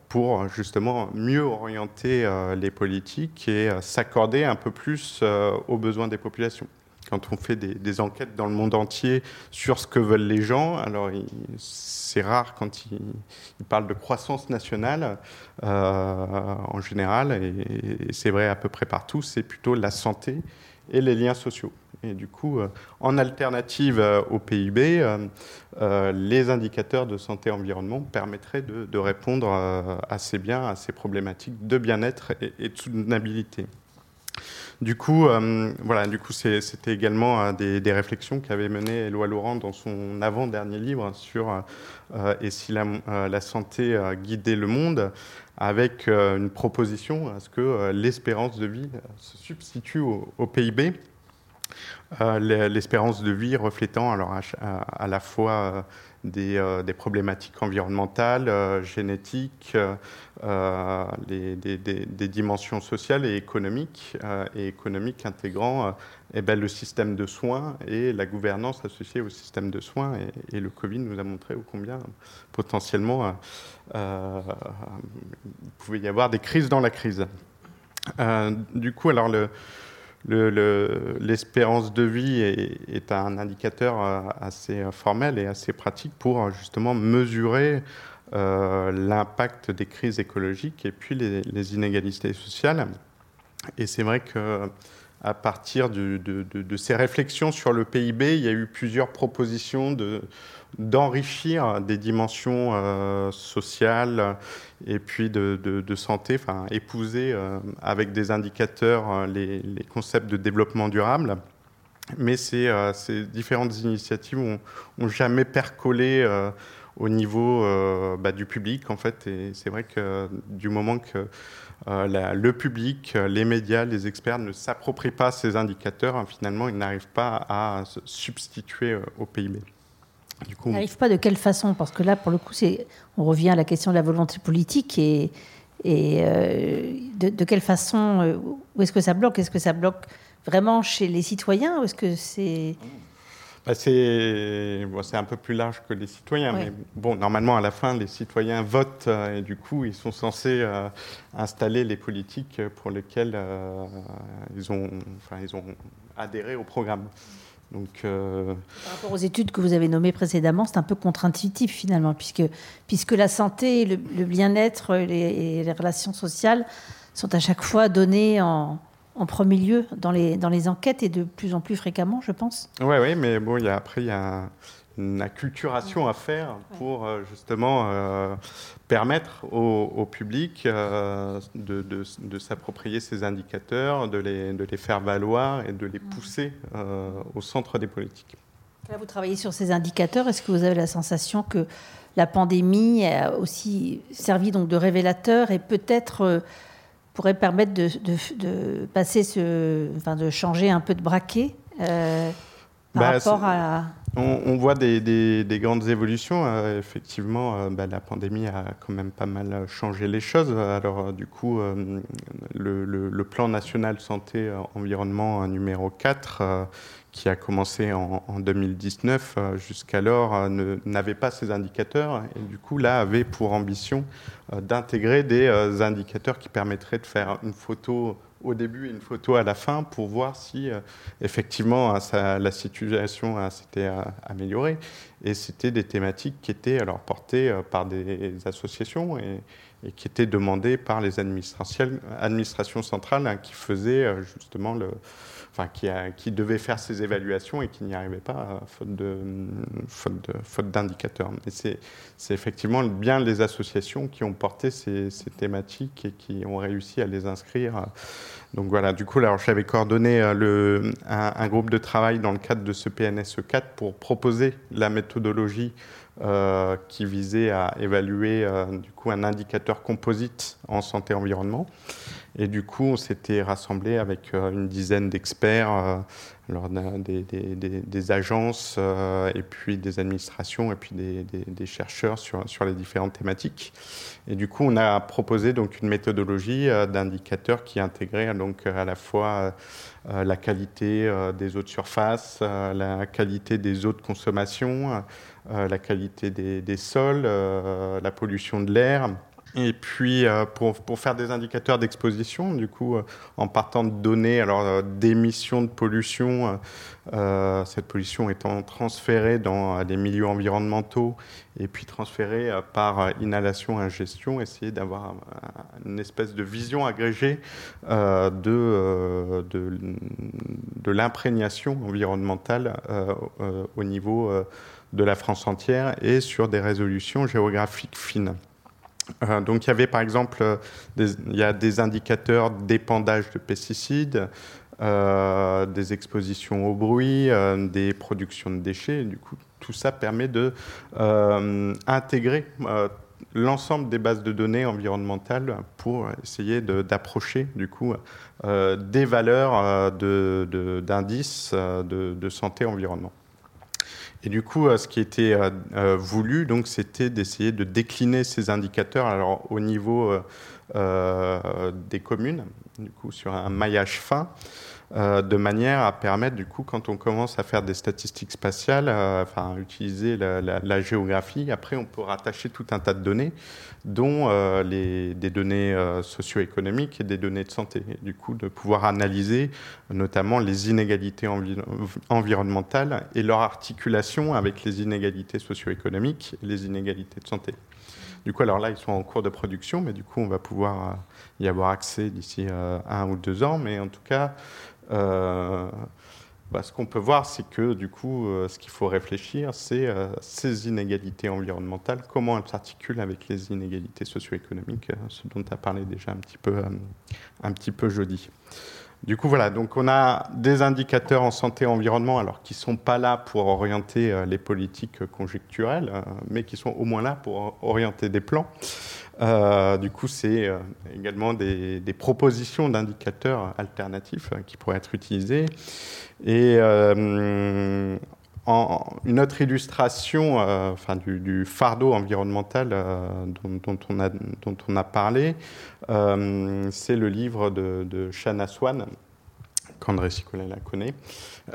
pour justement mieux orienter les politiques et s'accorder un peu plus aux besoins des populations quand on fait des, enquêtes dans le monde entier sur ce que veulent les gens, alors c'est rare quand ils, parlent de croissance nationale euh, en général, et, c'est vrai à peu près partout, c'est plutôt la santé et les liens sociaux. Et du coup, euh, en alternative euh, au PIB, les indicateurs de santé-environnement permettraient de, répondre assez bien à ces problématiques de bien-être et, et de soutenabilité. Du coup, euh, voilà, du coup, c'était également euh, des, réflexions qu'avait mené Éloi Laurent dans son avant-dernier livre sur euh, et si la, santé guidait le monde, avec une proposition à ce que l'espérance de vie se substitue au, PIB. L'espérance de vie reflétant alors à la fois euh, des, problématiques environnementales, euh, génétiques, euh, des, dimensions sociales et économiques, et économiques intégrant eh ben, le système de soins et la gouvernance associée au système de soins. Et, le Covid nous a montré combien potentiellement il pouvait y avoir des crises dans la crise. du coup, alors le, L'espérance de vie est, un indicateur euh, assez formel et assez pratique pour euh, justement mesurer euh, l'impact des crises écologiques et puis les, inégalités sociales. Et c'est vrai que à partir de, ces réflexions sur le PIB, il y a eu plusieurs propositions de, d'enrichir des dimensions euh, sociales et puis de, santé, enfin épouser euh, avec des indicateurs euh, les, concepts de développement durable. Mais ces, différentes initiatives n'ont jamais percolé au niveau bah, du public, en fait. Et c'est vrai que du moment que le public, les médias, les experts ne s'approprient pas ces indicateurs, hein, finalement, ils n'arrivent pas à se substituer au PIB. Du n'arrive pas de quelle façon? Parce que là, pour le coup, on revient à la question de la volonté politique et, euh, de, quelle façon, euh, où est-ce que ça bloque? Est-ce que ça bloque vraiment chez les citoyens? Est-ce que c'est... Bah, c'est un peu plus large que les citoyens, mais bon, normalement, à la fin, les citoyens votent euh, et du coup, ils sont censés installer les politiques pour lesquelles ils, ont, enfin, ils ont adhéré au programme. Donc, euh, Par rapport aux études que vous avez nommées précédemment, c'est un peu contre-intuitif finalement, puisque, puisque la santé, le, bien-être et les relations sociales sont à chaque fois données en, en premier lieu dans les, dans les enquêtes et de plus en plus fréquemment, je pense. Oui, oui, mais bon, y a, après, il y a une acculturation à faire pour euh, justement euh, permettre au, public euh, de, de, s'approprier ces indicateurs, de les, de les, faire valoir et de les pousser au centre des politiques. Là, vous travaillez sur ces indicateurs. Est-ce que vous avez la sensation que la pandémie a aussi servi donc de révélateur et peut-être pourrait permettre de, passer ce, enfin, de changer un peu de braquet euh, par bah, rapport à on, voit des, grandes évolutions. Euh, effectivement, bah, la pandémie a quand même pas mal changé les choses. Alors, du coup, le, le, plan national santé environnement numéro 4, qui a commencé en, 2019, euh, jusqu'alors euh, n'avait pas ces indicateurs et du coup là avait pour ambition euh, d'intégrer des indicateurs qui permettraient de faire une photo au début et une photo à la fin pour voir si effectivement la situation s'était améliorée. Et c'était des thématiques qui étaient alors portées par des associations et, qui étaient demandées par les administrations, centrales hein, qui faisaient justement le, qui, devait faire ses évaluations et qui n'y arrivait pas, faute, de, faute d'indicateurs. C'est, effectivement bien les associations qui ont porté ces, ces, thématiques et qui ont réussi à les inscrire. Donc voilà, du coup, j'avais coordonné euh, le, un, groupe de travail dans le cadre de ce PNSE 4 pour proposer la méthodologie euh, qui visait à évaluer euh, du coup un indicateur composite en santé environnement. Et du coup, on s'était rassemblé avec euh, une dizaine d'experts, euh, des, des, des, agences euh, et puis des administrations et puis des, chercheurs sur, sur, les différentes thématiques. Et du coup, on a proposé donc une méthodologie d'indicateurs qui intégrait donc à la fois la qualité des eaux de surface, la qualité des eaux de consommation, la qualité des, sols, la pollution de l'air et puis, euh, pour, pour, faire des indicateurs d'exposition, du coup, euh, en partant de données alors euh, d'émissions de pollution, cette pollution étant transférée dans les milieux environnementaux et puis transférée par inhalation, ingestion, essayer d'avoir une espèce de vision agrégée de, de l'imprégnation environnementale au niveau de la France entière et sur des résolutions géographiques fines. Euh, donc il y avait par exemple euh, des, indicateurs d'épandage de pesticides, euh, des expositions au bruit, des productions de déchets. du coup, tout ça permet de intégrer l'ensemble des bases de données environnementales pour essayer d'approcher du coup des valeurs d'indices de, de, santé environnement. Et du coup, euh, ce qui était euh, euh, voulu, donc, c'était d'essayer de décliner ces indicateurs au niveau des communes, du coup, sur un maillage fin, euh, de manière à permettre, du coup, quand on commence à faire des statistiques spatiales, euh, enfin, utiliser la, géographie, après, on peut rattacher tout un tas de données, dont euh, des données socio-économiques et des données de santé. Du coup, de pouvoir analyser notamment les inégalités environnementales et leur articulation avec les inégalités socio-économiques et les inégalités de santé. Du coup, alors là, ils sont en cours de production, mais du coup, on va pouvoir y avoir accès d'ici un ou deux ans. Mais en tout cas, euh, bah, ce qu'on peut voir, c'est que du coup, euh, ce qu'il faut réfléchir, c'est euh, ces inégalités environnementales, comment elles s'articulent avec les inégalités socio-économiques, ce dont as parlé déjà un petit peu, un petit peu jeudi. Du coup, voilà, donc on a des indicateurs en santé et environnement, alors qui ne sont pas là pour orienter les politiques conjecturelles, mais qui sont au moins là pour orienter des plans. Euh, du coup, c'est euh, également des, propositions d'indicateurs alternatifs euh, qui pourraient être utilisés. Et une autre illustration enfin, du, fardeau environnemental dont, on a, dont, on a, parlé, c'est le livre de, de Shana Swan, qu'André Sicolet la connaît,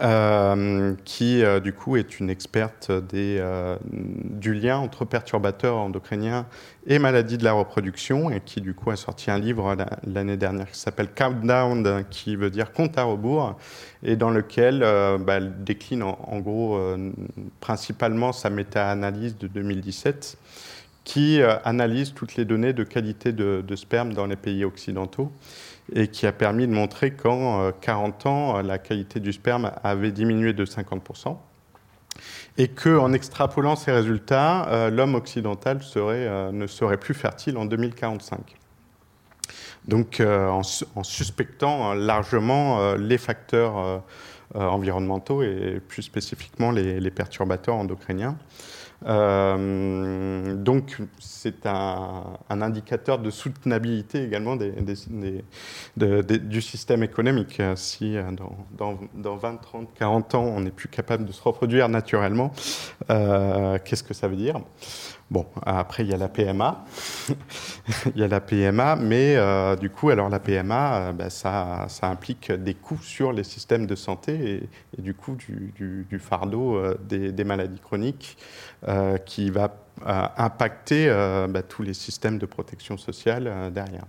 euh, qui euh, du coup est une experte des, euh, du lien entre perturbateurs endocriniens et maladies de la reproduction, et qui du coup a sorti un livre l'année dernière qui s'appelle Countdown, qui veut dire compte à rebours, et dans lequel bah, elle décline en, gros principalement sa méta-analyse de 2017 qui analyse toutes les données de qualité de sperme dans les pays occidentaux et qui a permis de montrer qu'en 40 euh, ans, la qualité du sperme avait diminué de 50%, et qu'en extrapolant ces résultats, euh, l'homme occidental euh, ne serait plus fertile en 2045. Donc en, suspectant largement les facteurs environnementaux et plus spécifiquement les perturbateurs endocriniens. Euh, donc, c'est un, indicateur de soutenabilité également du système économique. Si euh, dans, dans, 20, 30, 40 ans, on n'est plus capable de se reproduire naturellement, euh, qu'est-ce que ça veut dire? Bon, après, il y a la PMA. il y a la PMA, mais euh, du coup, alors la PMA, euh, bah, ça, implique des coûts sur les systèmes de santé et, du coup du, fardeau euh, des, maladies chroniques qui va impacter bah, tous les systèmes de protection sociale derrière.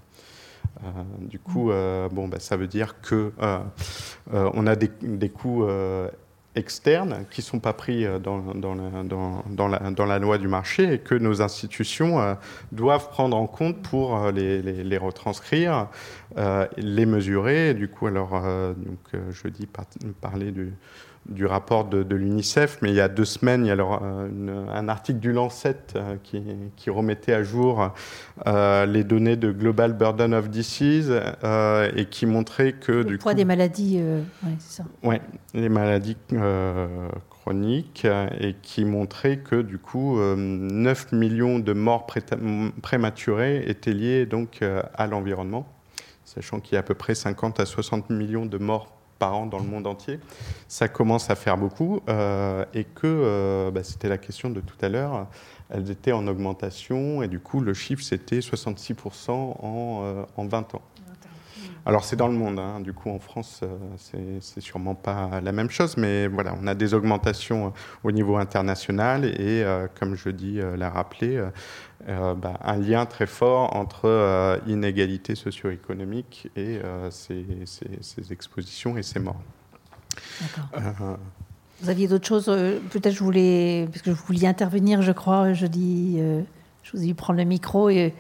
du coup, bon, bah, ça veut dire que on a des, des coûts externes qui ne sont pas pris euh, dans, dans, la, dans, la, dans, la, loi du marché et que nos institutions euh, doivent prendre en compte pour euh, les, les, retranscrire, les mesurer. du coup, alors, donc, je dis parler du, du rapport de, l'UNICEF, mais il y a deux semaines, il y a alors, un article du Lancet qui, qui, remettait à jour les données de Global Burden of Disease et qui montrait que... Le du poids des maladies, ouais, c'est ça. Oui, les maladies euh, chroniques et qui montrait que du coup 9 euh, millions de morts prématurées étaient liées donc euh, à l'environnement, sachant qu'il y a à peu près 50 à 60 millions de morts par an dans le monde entier. Ça commence à faire beaucoup et que bah, c'était la question de tout à l'heure. Elles étaient en augmentation et du coup le chiffre c'était 66% en, en 20 ans. Alors c'est dans le monde, hein. du coup en France euh, c'est sûrement pas la même chose, mais voilà, on a des augmentations euh, au niveau international et euh, comme je dis, l'a rappelé, bah, un lien très fort entre inégalités socio-économiques et ces, expositions et ces morts. D'accord. Vous aviez d'autres choses Peut-être je voulais, parce que vous vouliez intervenir, je crois, je dis, je vous ai prendre le micro et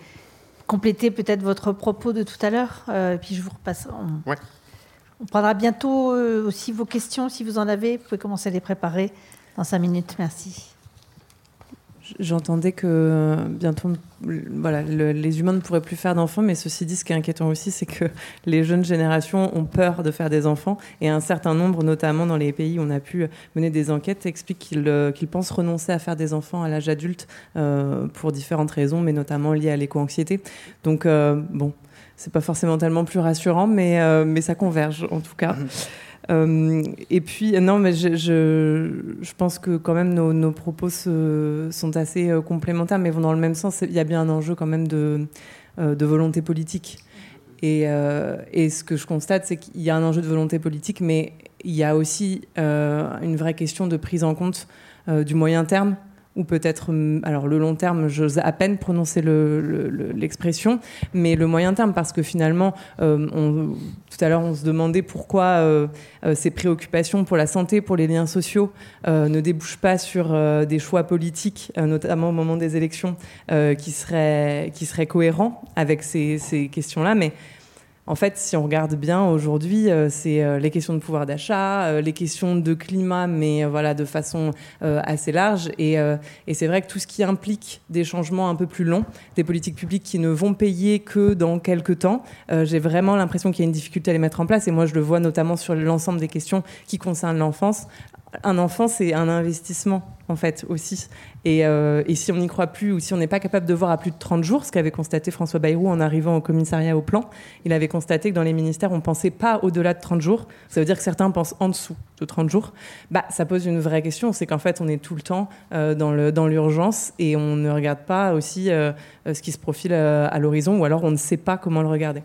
compléter peut-être votre propos de tout à l'heure, euh, puis je vous repasse. On, on prendra bientôt euh, aussi vos questions, si vous en avez. Vous pouvez commencer à les préparer dans cinq minutes. Merci. J'entendais que euh, bientôt, voilà, les humains ne pourraient plus faire d'enfants, mais ceci dit, ce qui est inquiétant aussi, c'est que les jeunes générations ont peur de faire des enfants, et un certain nombre, notamment dans les pays où on a pu mener des enquêtes, expliquent qu'ils euh, pensent renoncer à faire des enfants à l'âge adulte euh, pour différentes raisons, mais notamment liées à l'éco-anxiété. Donc, bon, c'est pas forcément tellement plus rassurant, mais, mais ça converge en tout cas. Euh, et puis, non, mais je, je, pense que quand même nos, propos sont assez euh, complémentaires, mais vont dans le même sens. Il y a bien un enjeu quand même de, euh, de volonté politique. Et, et, ce que je constate, c'est qu'il y a un enjeu de volonté politique, mais il y a aussi une vraie question de prise en compte du moyen terme ou peut-être, hum, alors le long terme, j'ose à peine prononcer l'expression, mais le moyen terme, parce que finalement, euh, tout à l'heure, on se demandait pourquoi euh, euh, ces préoccupations pour la santé, pour les liens sociaux, ne débouchent pas sur des choix politiques, notamment au moment des élections, qui, seraient, qui seraient cohérents avec ces, ces questions-là. Mais en fait, si on regarde bien aujourd'hui, euh, c'est euh, les questions de pouvoir d'achat, euh, les questions de climat, mais voilà de façon assez large. Et, c'est vrai que tout ce qui implique des changements un peu plus longs, des politiques publiques qui ne vont payer que dans quelques temps, j'ai vraiment l'impression qu'il y a une difficulté à les mettre en place. Et moi, je le vois notamment sur l'ensemble des questions qui concernent l'enfance. Un enfant, c'est un investissement en fait aussi. Euh, et, si on n'y croit plus ou si on n'est pas capable de voir à plus de 30 jours, ce qu'avait constaté François Bayrou en arrivant au commissariat au plan, il avait constaté que dans les ministères, on ne pensait pas au-delà de 30 jours. Ça veut dire que certains pensent en dessous de 30 jours. Bah, ça pose une vraie question. C'est qu'en fait, on est tout le temps euh, dans l'urgence et on ne regarde pas aussi euh, ce qui se profile à l'horizon ou alors on ne sait pas comment le regarder.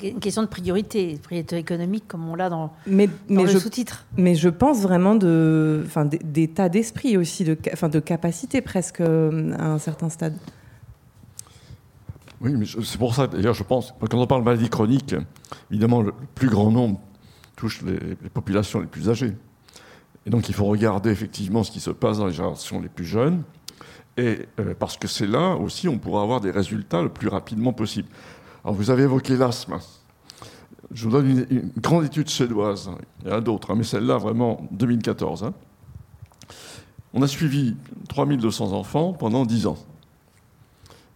C'est une question de priorité, priorité économique, comme on l'a dans, mais, le sous-titre. Mais je pense vraiment de, d'état d'esprit aussi, de, enfin, de capacité presque euh, à un certain stade. Oui, mais c'est pour ça, d'ailleurs, je pense, quand on parle de maladie chronique, évidemment, le plus grand nombre touche les, populations les plus âgées. Et donc, il faut regarder effectivement ce qui se passe dans les générations les plus jeunes. Et euh, parce que c'est là aussi, on pourra avoir des résultats le plus rapidement possible vous avez évoqué l'asthme. Je vous donne une, grande étude suédoise. Il y en a d'autres, hein, mais celle-là, vraiment, 2014. Hein. On a suivi 3200 enfants pendant 10 ans.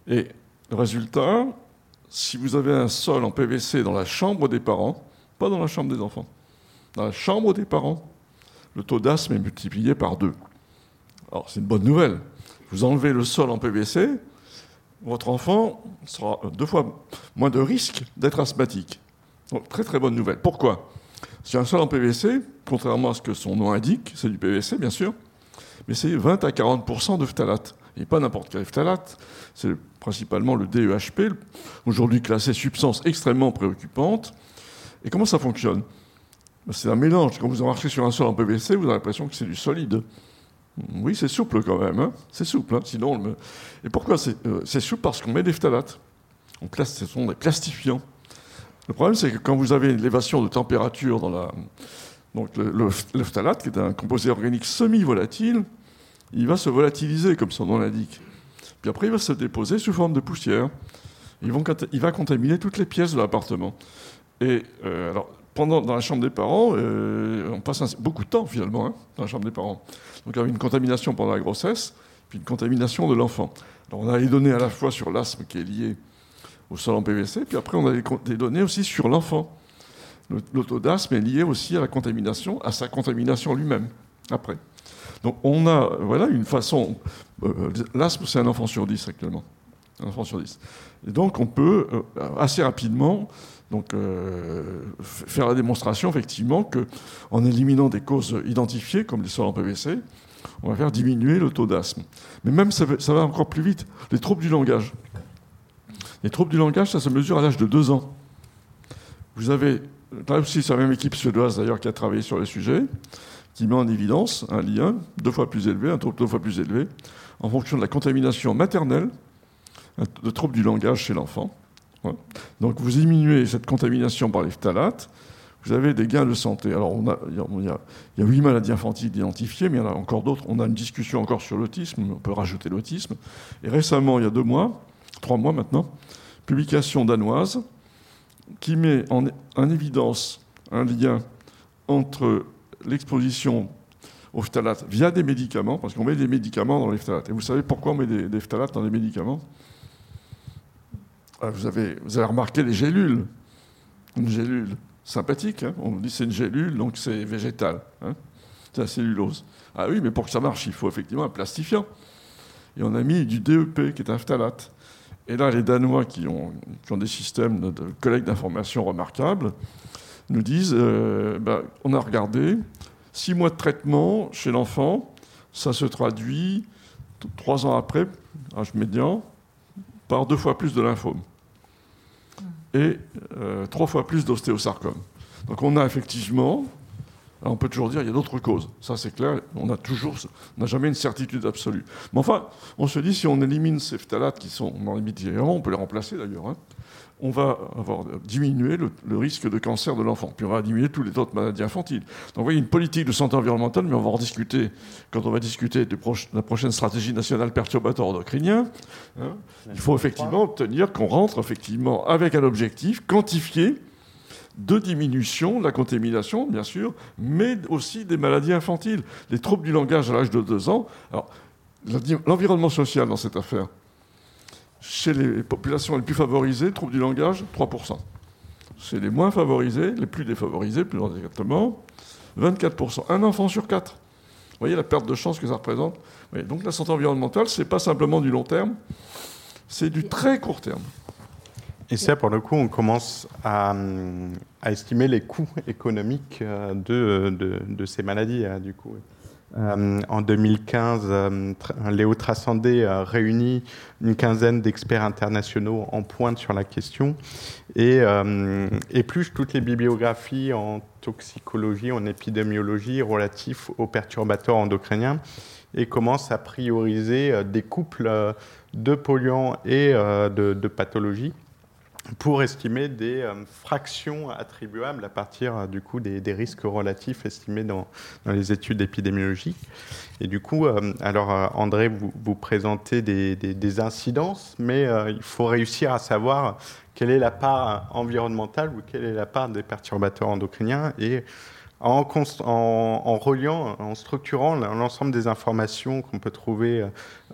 Et le résultat, si vous avez un sol en PVC dans la chambre des parents, pas dans la chambre des enfants, dans la chambre des parents, le taux d'asthme est multiplié par deux. Alors c'est une bonne nouvelle. Vous enlevez le sol en PVC, votre enfant sera deux fois moins de risque d'être asthmatique. Très très bonne nouvelle. Pourquoi? C'est un sol en PVC, contrairement à ce que son nom indique, c'est du PVC bien sûr, mais c'est 20 à 40% de phtalate. Et pas n'importe quel phtalate, c'est principalement le DEHP, aujourd'hui classé substance extrêmement préoccupante. Et comment ça fonctionne? C'est un mélange. Quand vous marchez sur un sol en PVC, vous avez l'impression que c'est du solide. Oui, c'est souple quand même. Hein. c'est souple. Hein. Sinon, Et pourquoi euh, c'est souple? Parce qu'on met des phtalates. Donc là, ce sont des plastifiants. Le problème, c'est que quand vous avez une élévation de température dans la. Donc le, le, phthalate, qui est un composé organique semi-volatile, il va se volatiliser, comme son nom l'indique. Puis après, il va se déposer sous forme de poussière. il va contaminer toutes les pièces de l'appartement. Et euh, alors, pendant, dans la chambre des parents, euh, on passe beaucoup de temps finalement hein, dans la chambre des parents. Donc il y a une contamination pendant la grossesse, puis une contamination de l'enfant. Alors on a les données à la fois sur l'asthme qui est lié au sol en PVC, puis après on a des données aussi sur l'enfant. Le d'asthme est lié aussi à la contamination, à sa contamination lui-même, après. Donc on a voilà, une façon... Euh, l'asthme, c'est un enfant sur 10 actuellement. Un enfant sur 10. Et donc on peut assez rapidement donc, euh, faire la démonstration, effectivement, qu'en éliminant des causes identifiées, comme les sols en PVC, on va faire diminuer le taux d'asthme. Mais même, ça, va encore plus vite. Les troubles du langage. Les troubles du langage, ça se mesure à l'âge de 2 ans. Vous avez, là aussi, c'est la même équipe suédoise d'ailleurs qui a travaillé sur le sujet, qui met en évidence un lien deux fois plus élevé, un trouble deux fois plus élevé, en fonction de la contamination maternelle, de troubles du langage chez l'enfant, donc vous diminuez cette contamination par les phtalates, vous avez des gains de santé. Alors il, y a, huit maladies infantiles identifiées, mais il y en a encore d'autres. On a une discussion encore sur l'autisme, on peut rajouter l'autisme. Et récemment, il y a deux mois, trois mois maintenant, publication danoise qui met en, en évidence un lien entre l'exposition aux phtalates via des médicaments, parce qu'on met des médicaments dans les phtalates. Et vous savez pourquoi on met des, des phtalates dans les médicaments? Vous avez, vous avez remarqué les gélules. Une gélule sympathique, hein. on dit c'est une gélule, donc c'est végétal. Hein. c'est la cellulose. Ah oui, mais pour que ça marche, il faut effectivement un plastifiant. Et on a mis du DEP, qui est un phtalate. Et là, les Danois, qui ont, ont des systèmes de, collecte d'informations remarquables, nous disent euh, ben, on a regardé, six mois de traitement chez l'enfant, ça se traduit trois ans après, âge médian, par deux fois plus de lymphome et euh, trois fois plus d'ostéosarcome. Donc on a effectivement, on peut toujours dire il y a d'autres causes. Ça c'est clair, on toujours, n'a jamais une certitude absolue. Mais enfin, on se dit si on élimine ces phtalates qui sont dans les médicaments, on peut les remplacer d'ailleurs. Hein, on va avoir diminué le, risque de cancer de l'enfant. Puis on va diminuer toutes les autres maladies infantiles. Donc vous voyez, une politique de santé environnementale, mais on va en discuter quand on va discuter de la prochaine stratégie nationale perturbateur endocrinien. Hein. Il faut effectivement obtenir qu'on rentre effectivement avec un objectif quantifié de diminution de la contamination, bien sûr, mais aussi des maladies infantiles, les troubles du langage à l'âge de 2 ans. Alors, l'environnement social dans cette affaire, chez les populations les plus favorisées, troubles du langage, 3%. Chez les moins favorisés, les plus défavorisés, plus exactement, 24%. Un enfant sur quatre. Vous voyez la perte de chance que ça représente Donc la santé environnementale, ce n'est pas simplement du long terme, c'est du très court terme. Et ça, pour le coup, on commence à, estimer les coûts économiques euh, de, de ces maladies, hein, du coup. Euh, en 2015, euh, Léo Trassandé a réuni une quinzaine d'experts internationaux en pointe sur la question. Et euh, épluche toutes les bibliographies en toxicologie, en épidémiologie relatifs aux perturbateurs endocriniens et commence à prioriser des couples de polluants et de pathologies pour estimer des euh, fractions attribuables à partir euh, du coup des, risques relatifs estimés dans, les études épidémiologiques. Et du coup, euh, alors André, vous, présentez des, incidences, mais il faut réussir à savoir quelle est la part environnementale ou quelle est la part des perturbateurs endocriniens et en, reliant, en structurant l'ensemble des informations qu'on peut trouver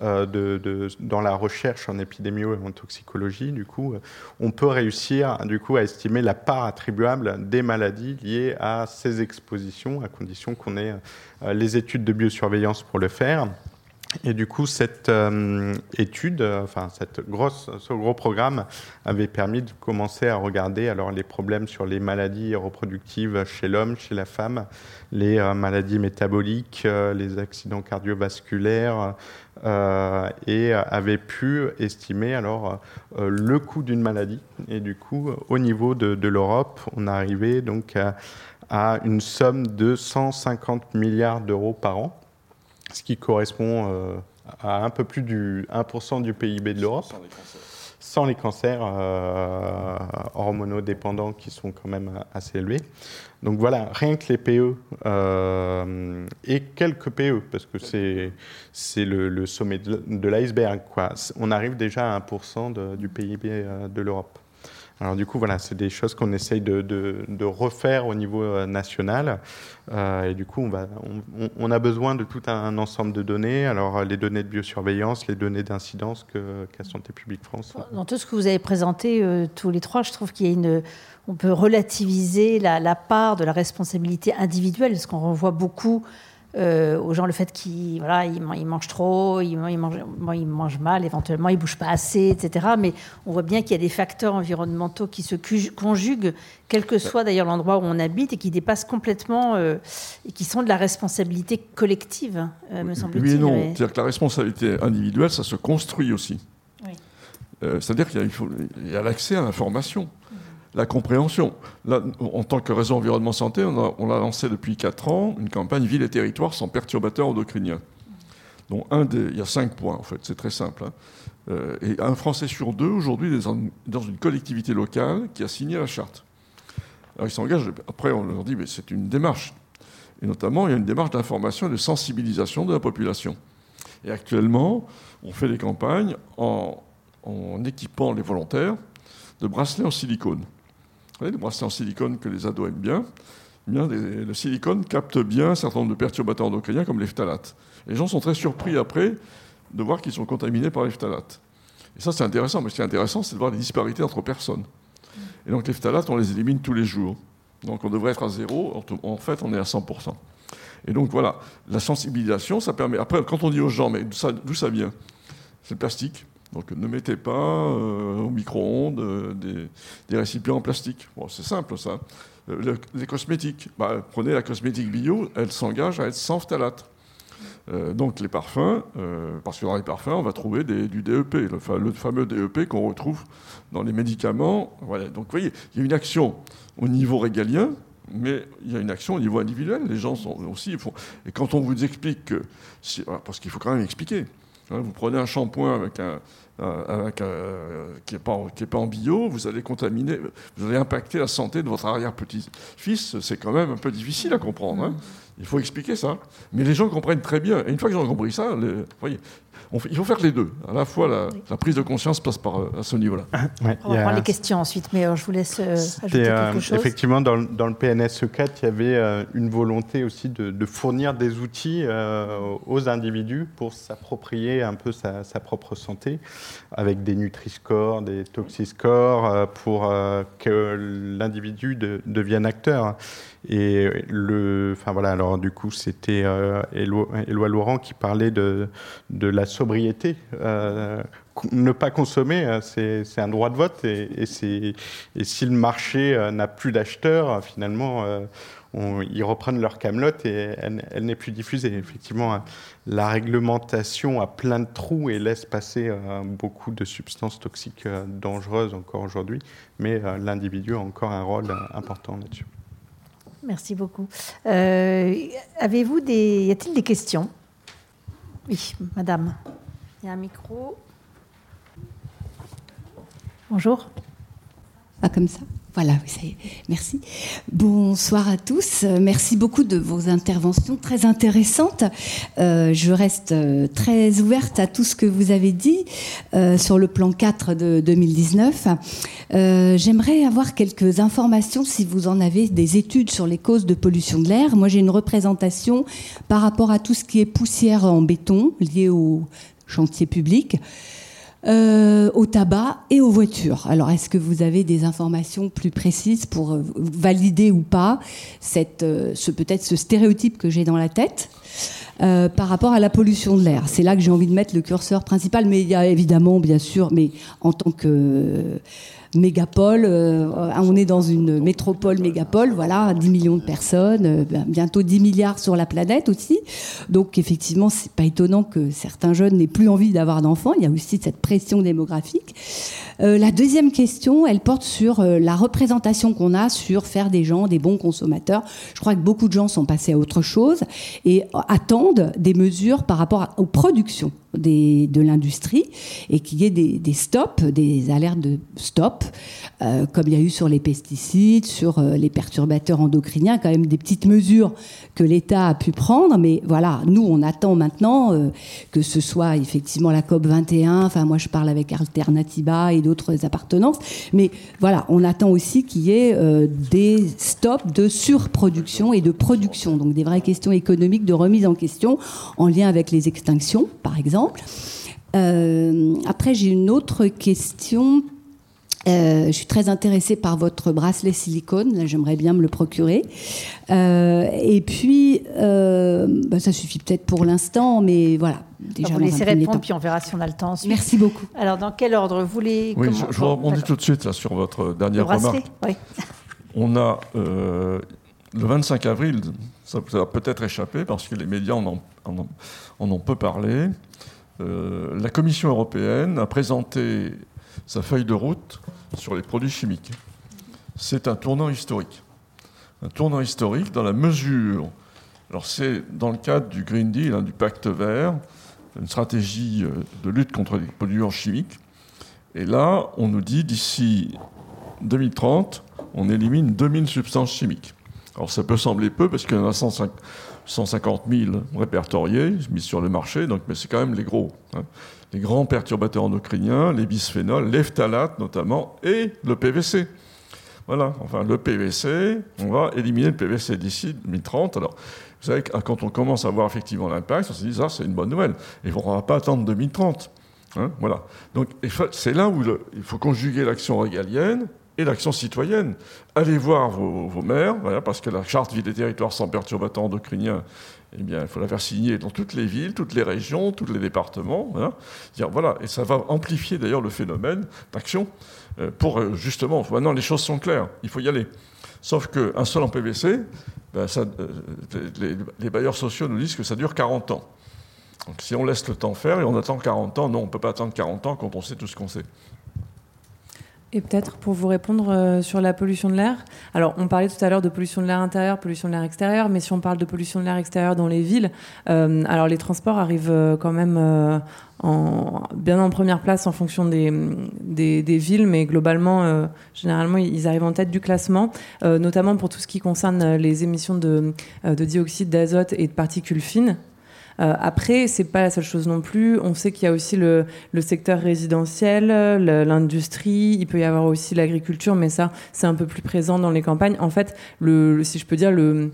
euh, dans la recherche en épidémio et en toxicologie, du coup, on peut réussir du coup, à estimer la part attribuable des maladies liées à ces expositions, à condition qu'on ait euh, les études de biosurveillance pour le faire. Et du coup, cette euh, étude, euh, enfin cette grosse, ce gros programme avait permis de commencer à regarder alors les problèmes sur les maladies reproductives chez l'homme, chez la femme, les euh, maladies métaboliques, les accidents cardiovasculaires, et avait pu estimer alors le coût d'une maladie. Et du coup, au niveau de, l'Europe, on arrivait donc à une somme de 150 milliards d'euros par an ce qui correspond euh, à un peu plus du 1% du PIB de l'Europe. Sans les cancers, euh, hormonodépendants qui sont quand même assez élevés. Donc voilà, rien que les PE euh, et quelques PE, parce que c'est le, le, sommet de l'iceberg. On arrive déjà à 1% du PIB de l'Europe. Alors du coup, voilà, c'est des choses qu'on essaye de, refaire au niveau euh, national. Euh, et du coup, on, va, on, a besoin de tout un ensemble de données. Alors les données de biosurveillance, les données d'incidence qu'a Santé publique France. Dans tout ce que vous avez présenté euh, tous les trois, je trouve qu'il y a une... On peut relativiser la, la part de la responsabilité individuelle, parce qu'on renvoie beaucoup euh, aux gens le fait qu'ils voilà, ils, mangent trop, ils, mangent, ils mangent mal, éventuellement ils bougent pas assez, etc. Mais on voit bien qu'il y a des facteurs environnementaux qui se conjuguent, quel que soit d'ailleurs l'endroit où on habite, et qui dépassent complètement, euh, et qui sont de la responsabilité collective, euh, me semble-t-il. Oui non, c'est-à-dire que la responsabilité individuelle, ça se construit aussi. c'est-à-dire qu'il y a l'accès à l'information la compréhension. En tant que réseau environnement santé, on a, lancé depuis 4 ans une campagne ville et territoire sans perturbateurs endocriniens. Il y a cinq points en fait, c'est très simple. Hein. Euh, et un Français sur deux aujourd'hui est dans une collectivité locale qui a signé la charte. Alors ils s'engagent, après on leur dit mais c'est une démarche. Et notamment il y a une démarche d'information et de sensibilisation de la population. Et actuellement on fait des campagnes en équipant les volontaires de bracelets en silicone voyez, les bracelets en silicone que les ados aiment bien, eh le silicone capte bien un certain nombre de perturbateurs endocriniens comme les phtalates. Les gens sont très surpris après de voir qu'ils sont contaminés par les phtalates. Et ça, c'est intéressant, mais ce qui est intéressant, c'est de voir les disparités entre personnes. Et donc les phtalates, on les élimine tous les jours. Donc on devrait être à zéro, en fait, on est à 100%. Et donc voilà, la sensibilisation, ça permet. Après, quand on dit aux gens, mais d'où ça, vient? C'est le plastique. Donc ne mettez pas euh, au micro-ondes euh, des, récipients en plastique. Bon, c'est simple ça. Euh, les cosmétiques, bah, prenez la cosmétique bio, elle s'engage à être sans phtalate. donc les parfums, parce que dans les parfums, on va trouver du DEP, le, fameux DEP qu'on retrouve dans les médicaments. Voilà. Donc vous voyez, il y a une action au niveau régalien, mais il y a une action au niveau individuel. Les gens sont aussi. Font... Et quand on vous explique que. Parce qu'il faut quand même expliquer. Hein, vous prenez un shampoing avec un, avec qui n'est pas, pas, en bio, vous allez contaminer, vous allez impacter la santé de votre arrière-petit-fils. C'est quand même un peu difficile à comprendre. Hein. Il faut expliquer ça. Mais les gens comprennent très bien. Et une fois qu'ils ont compris ça, vous voyez, il faut faire les deux. À la fois, la, prise de conscience passe par euh, à ce niveau-là. on va prendre les questions ensuite, mais euh, je vous laisse euh, ajouter quelque chose. Effectivement, dans, dans, le PNSE 4, il y avait une volonté aussi de, fournir des outils aux individus pour s'approprier un peu sa, propre santé, avec des Nutri-Scores, des Toxiscores, pour que l'individu devienne acteur. Et le, enfin voilà, alors du coup, c'était euh, Éloi Laurent qui parlait de, la sobriété. Euh, ne pas consommer, euh, c'est un droit de vote. Et, si le marché n'a plus d'acheteurs, finalement, ils reprennent leur camelote et elle, n'est plus diffusée. Effectivement, la réglementation a plein de trous et laisse passer beaucoup de substances toxiques dangereuses encore aujourd'hui, mais l'individu a encore un rôle important là-dessus. Merci beaucoup. Euh, avez-vous des. Y a-t-il des questions? Oui, madame. Il y a un micro. Bonjour. Pas comme ça? Voilà, ça y est. Merci. Bonsoir à tous. Merci beaucoup de vos interventions très intéressantes. Euh, je reste euh, très ouverte à tout ce que vous avez dit euh, sur le plan 4 de 2019. J'aimerais avoir quelques informations, si vous en avez, des études sur les causes de pollution de l'air. Moi, j'ai une représentation par rapport à tout ce qui est poussière en béton lié au chantier public. Euh, au tabac et aux voitures. Alors, est-ce que vous avez des informations plus précises pour euh, valider ou pas cette, euh, ce, peut-être ce stéréotype que j'ai dans la tête par rapport à la pollution de l'air? C'est là que j'ai envie de mettre le curseur principal, mais il y a évidemment, bien sûr, mais en tant que mégapole. Euh, on est dans une métropole mégapole, voilà, 10 millions de personnes, euh, ben, bientôt 10 milliards sur la planète aussi. Donc effectivement, c'est pas étonnant que certains jeunes n'aient plus envie d'avoir d'enfants. Il y a aussi cette pression démographique. Euh, la deuxième question, elle porte sur la représentation qu'on a sur faire des gens des bons consommateurs. Je crois que beaucoup de gens sont passés à autre chose et attendent des mesures par rapport aux productions de l'industrie et qu'il y ait des, stops, des alertes de stop, euh, comme il y a eu sur les pesticides, sur euh, les perturbateurs endocriniens, quand même des petites mesures que l'État a pu prendre. Mais voilà, nous, on attend maintenant euh, que ce soit effectivement la COP 21. Enfin, moi, je parle avec Alternativa et d'autres appartenances. Mais voilà, on attend aussi qu'il y ait des stops de surproduction et de production. Donc des vraies questions économiques de remise en question en lien avec les extinctions, par exemple euh, après, j'ai une autre question. Euh, je suis très intéressée par votre bracelet silicone. j'aimerais bien me le procurer. Euh, et puis, bah, ça suffit peut-être pour l'instant, mais voilà. Déjà, vous laissez répondre, puis on verra si on a le temps ensuite. Merci beaucoup. Alors, dans quel ordre vous voulez Oui, je, je rebondis tout de suite sur votre dernière remarque. Oui. On a le 25 avril, ça vous a peut-être échappé parce que les médias en ont, en ont peu parlé. Euh, la Commission européenne a présenté sa feuille de route sur les produits chimiques. C'est un tournant historique. Un tournant historique dans la mesure, alors c'est dans le cadre du Green Deal, hein, du pacte vert, une stratégie euh, de lutte contre les polluants chimiques. Et là, on nous dit d'ici 2030, on élimine 2000 substances chimiques. Alors ça peut sembler peu parce qu'il y en a 150, 150 000 répertoriés, mis sur le marché, donc, mais c'est quand même les gros. Hein. Les grands perturbateurs endocriniens, les bisphénols, les notamment, et le PVC. Voilà, enfin le PVC, on va éliminer le PVC d'ici 2030. Alors, vous savez, quand on commence à voir effectivement l'impact, on se dit, ça, c'est une bonne nouvelle. Et on ne va pas attendre 2030. Hein, voilà. Donc, c'est là où il faut conjuguer l'action régalienne et l'action citoyenne. Allez voir vos, maires, parce que la charte ville des territoires sans perturbateurs endocriniens, eh bien, il faut la faire signer dans toutes les villes, toutes les régions, tous les départements. Voilà. Et ça va amplifier d'ailleurs le phénomène d'action euh, pour euh, justement, maintenant les choses sont claires, il faut y aller. Sauf qu'un sol en PVC, ben, euh, les, les, bailleurs sociaux nous disent que ça dure 40 ans. Donc si on laisse le temps faire et on attend 40 ans, non, on ne peut pas attendre 40 ans quand on sait tout ce qu'on sait. Et peut-être pour vous répondre euh, sur la pollution de l'air. Alors, on parlait tout à l'heure de pollution de l'air intérieur, pollution de l'air extérieur, mais si on parle de pollution de l'air extérieur dans les villes, euh, alors les transports arrivent euh, quand même en, bien en première place en fonction des, des, villes, mais globalement, généralement, ils arrivent en tête du classement, notamment pour tout ce qui concerne les émissions de, de dioxyde d'azote et de particules fines. Euh, après, c'est pas la seule chose non plus. On sait qu'il y a aussi le, secteur résidentiel, l'industrie. Il peut y avoir aussi l'agriculture, mais ça, c'est un peu plus présent dans les campagnes. En fait, si je peux dire, le,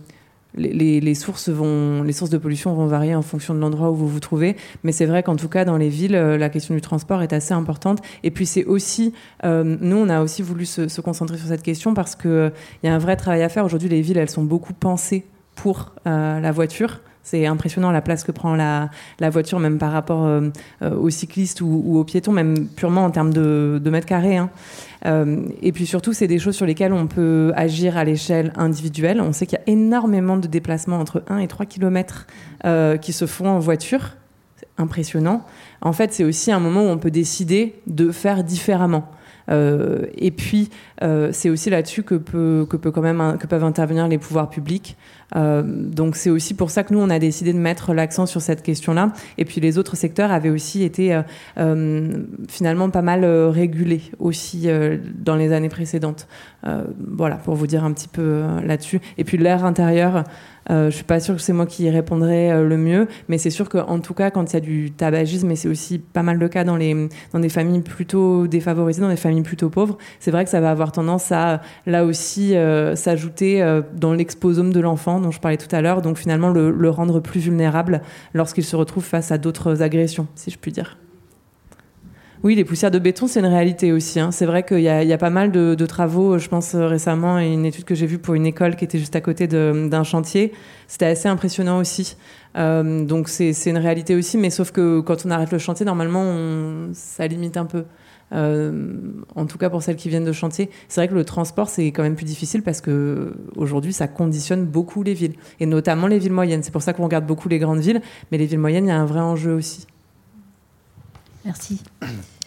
les, sources de pollution vont varier en fonction de l'endroit où vous vous trouvez, mais c'est vrai qu'en tout cas dans les villes, euh, la question du transport est assez importante. Et puis c'est aussi, euh, nous on a aussi voulu se, concentrer sur cette question parce que il y a un vrai travail à faire. Aujourd'hui, les villes elles sont beaucoup pensées pour la voiture. C'est impressionnant la place que prend la, voiture, même par rapport euh, euh, aux cyclistes ou, aux piétons, même purement en termes de, mètres carrés. Hein. Euh, et puis surtout, c'est des choses sur lesquelles on peut agir à l'échelle individuelle. On sait qu'il y a énormément de déplacements entre 1 et 3 km qui se font en voiture. C'est impressionnant. en fait, c'est aussi un moment où on peut décider de faire différemment. Et puis, euh, c'est aussi là-dessus que, quand même, que peuvent intervenir les pouvoirs publics. Euh, donc, c'est aussi pour ça que nous, on a décidé de mettre l'accent sur cette question-là. Et puis, les autres secteurs avaient aussi été finalement pas mal régulés aussi dans les années précédentes. voilà, pour vous dire un petit peu là-dessus. Et puis, l'air intérieur. Euh, je suis pas sûre que c'est moi qui répondrai euh, le mieux, mais c'est sûr qu'en tout cas, quand il y a du tabagisme, et c'est aussi pas mal le cas dans, les, dans des familles plutôt défavorisées, dans des familles plutôt pauvres, c'est vrai que ça va avoir tendance à, là aussi, euh, s'ajouter euh, dans l'exposome de l'enfant dont je parlais tout à l'heure, donc finalement le, rendre plus vulnérable lorsqu'il se retrouve face à d'autres agressions, si je puis dire. Oui, les poussières de béton, c'est une réalité aussi. Hein. C'est vrai qu'il y, a pas mal de, travaux. Je pense euh, récemment une étude que j'ai vue pour une école qui était juste à côté d'un chantier. C'était assez impressionnant aussi. Donc c'est une réalité aussi, mais sauf que quand on arrête le chantier, normalement, ça limite un peu. Euh, en tout cas pour celles qui viennent de chantier. C'est vrai que le transport, c'est quand même plus difficile parce que aujourd'hui, ça conditionne beaucoup les villes, et notamment les villes moyennes. C'est pour ça qu'on regarde beaucoup les grandes villes, mais les villes moyennes, il y a un vrai enjeu aussi. Merci.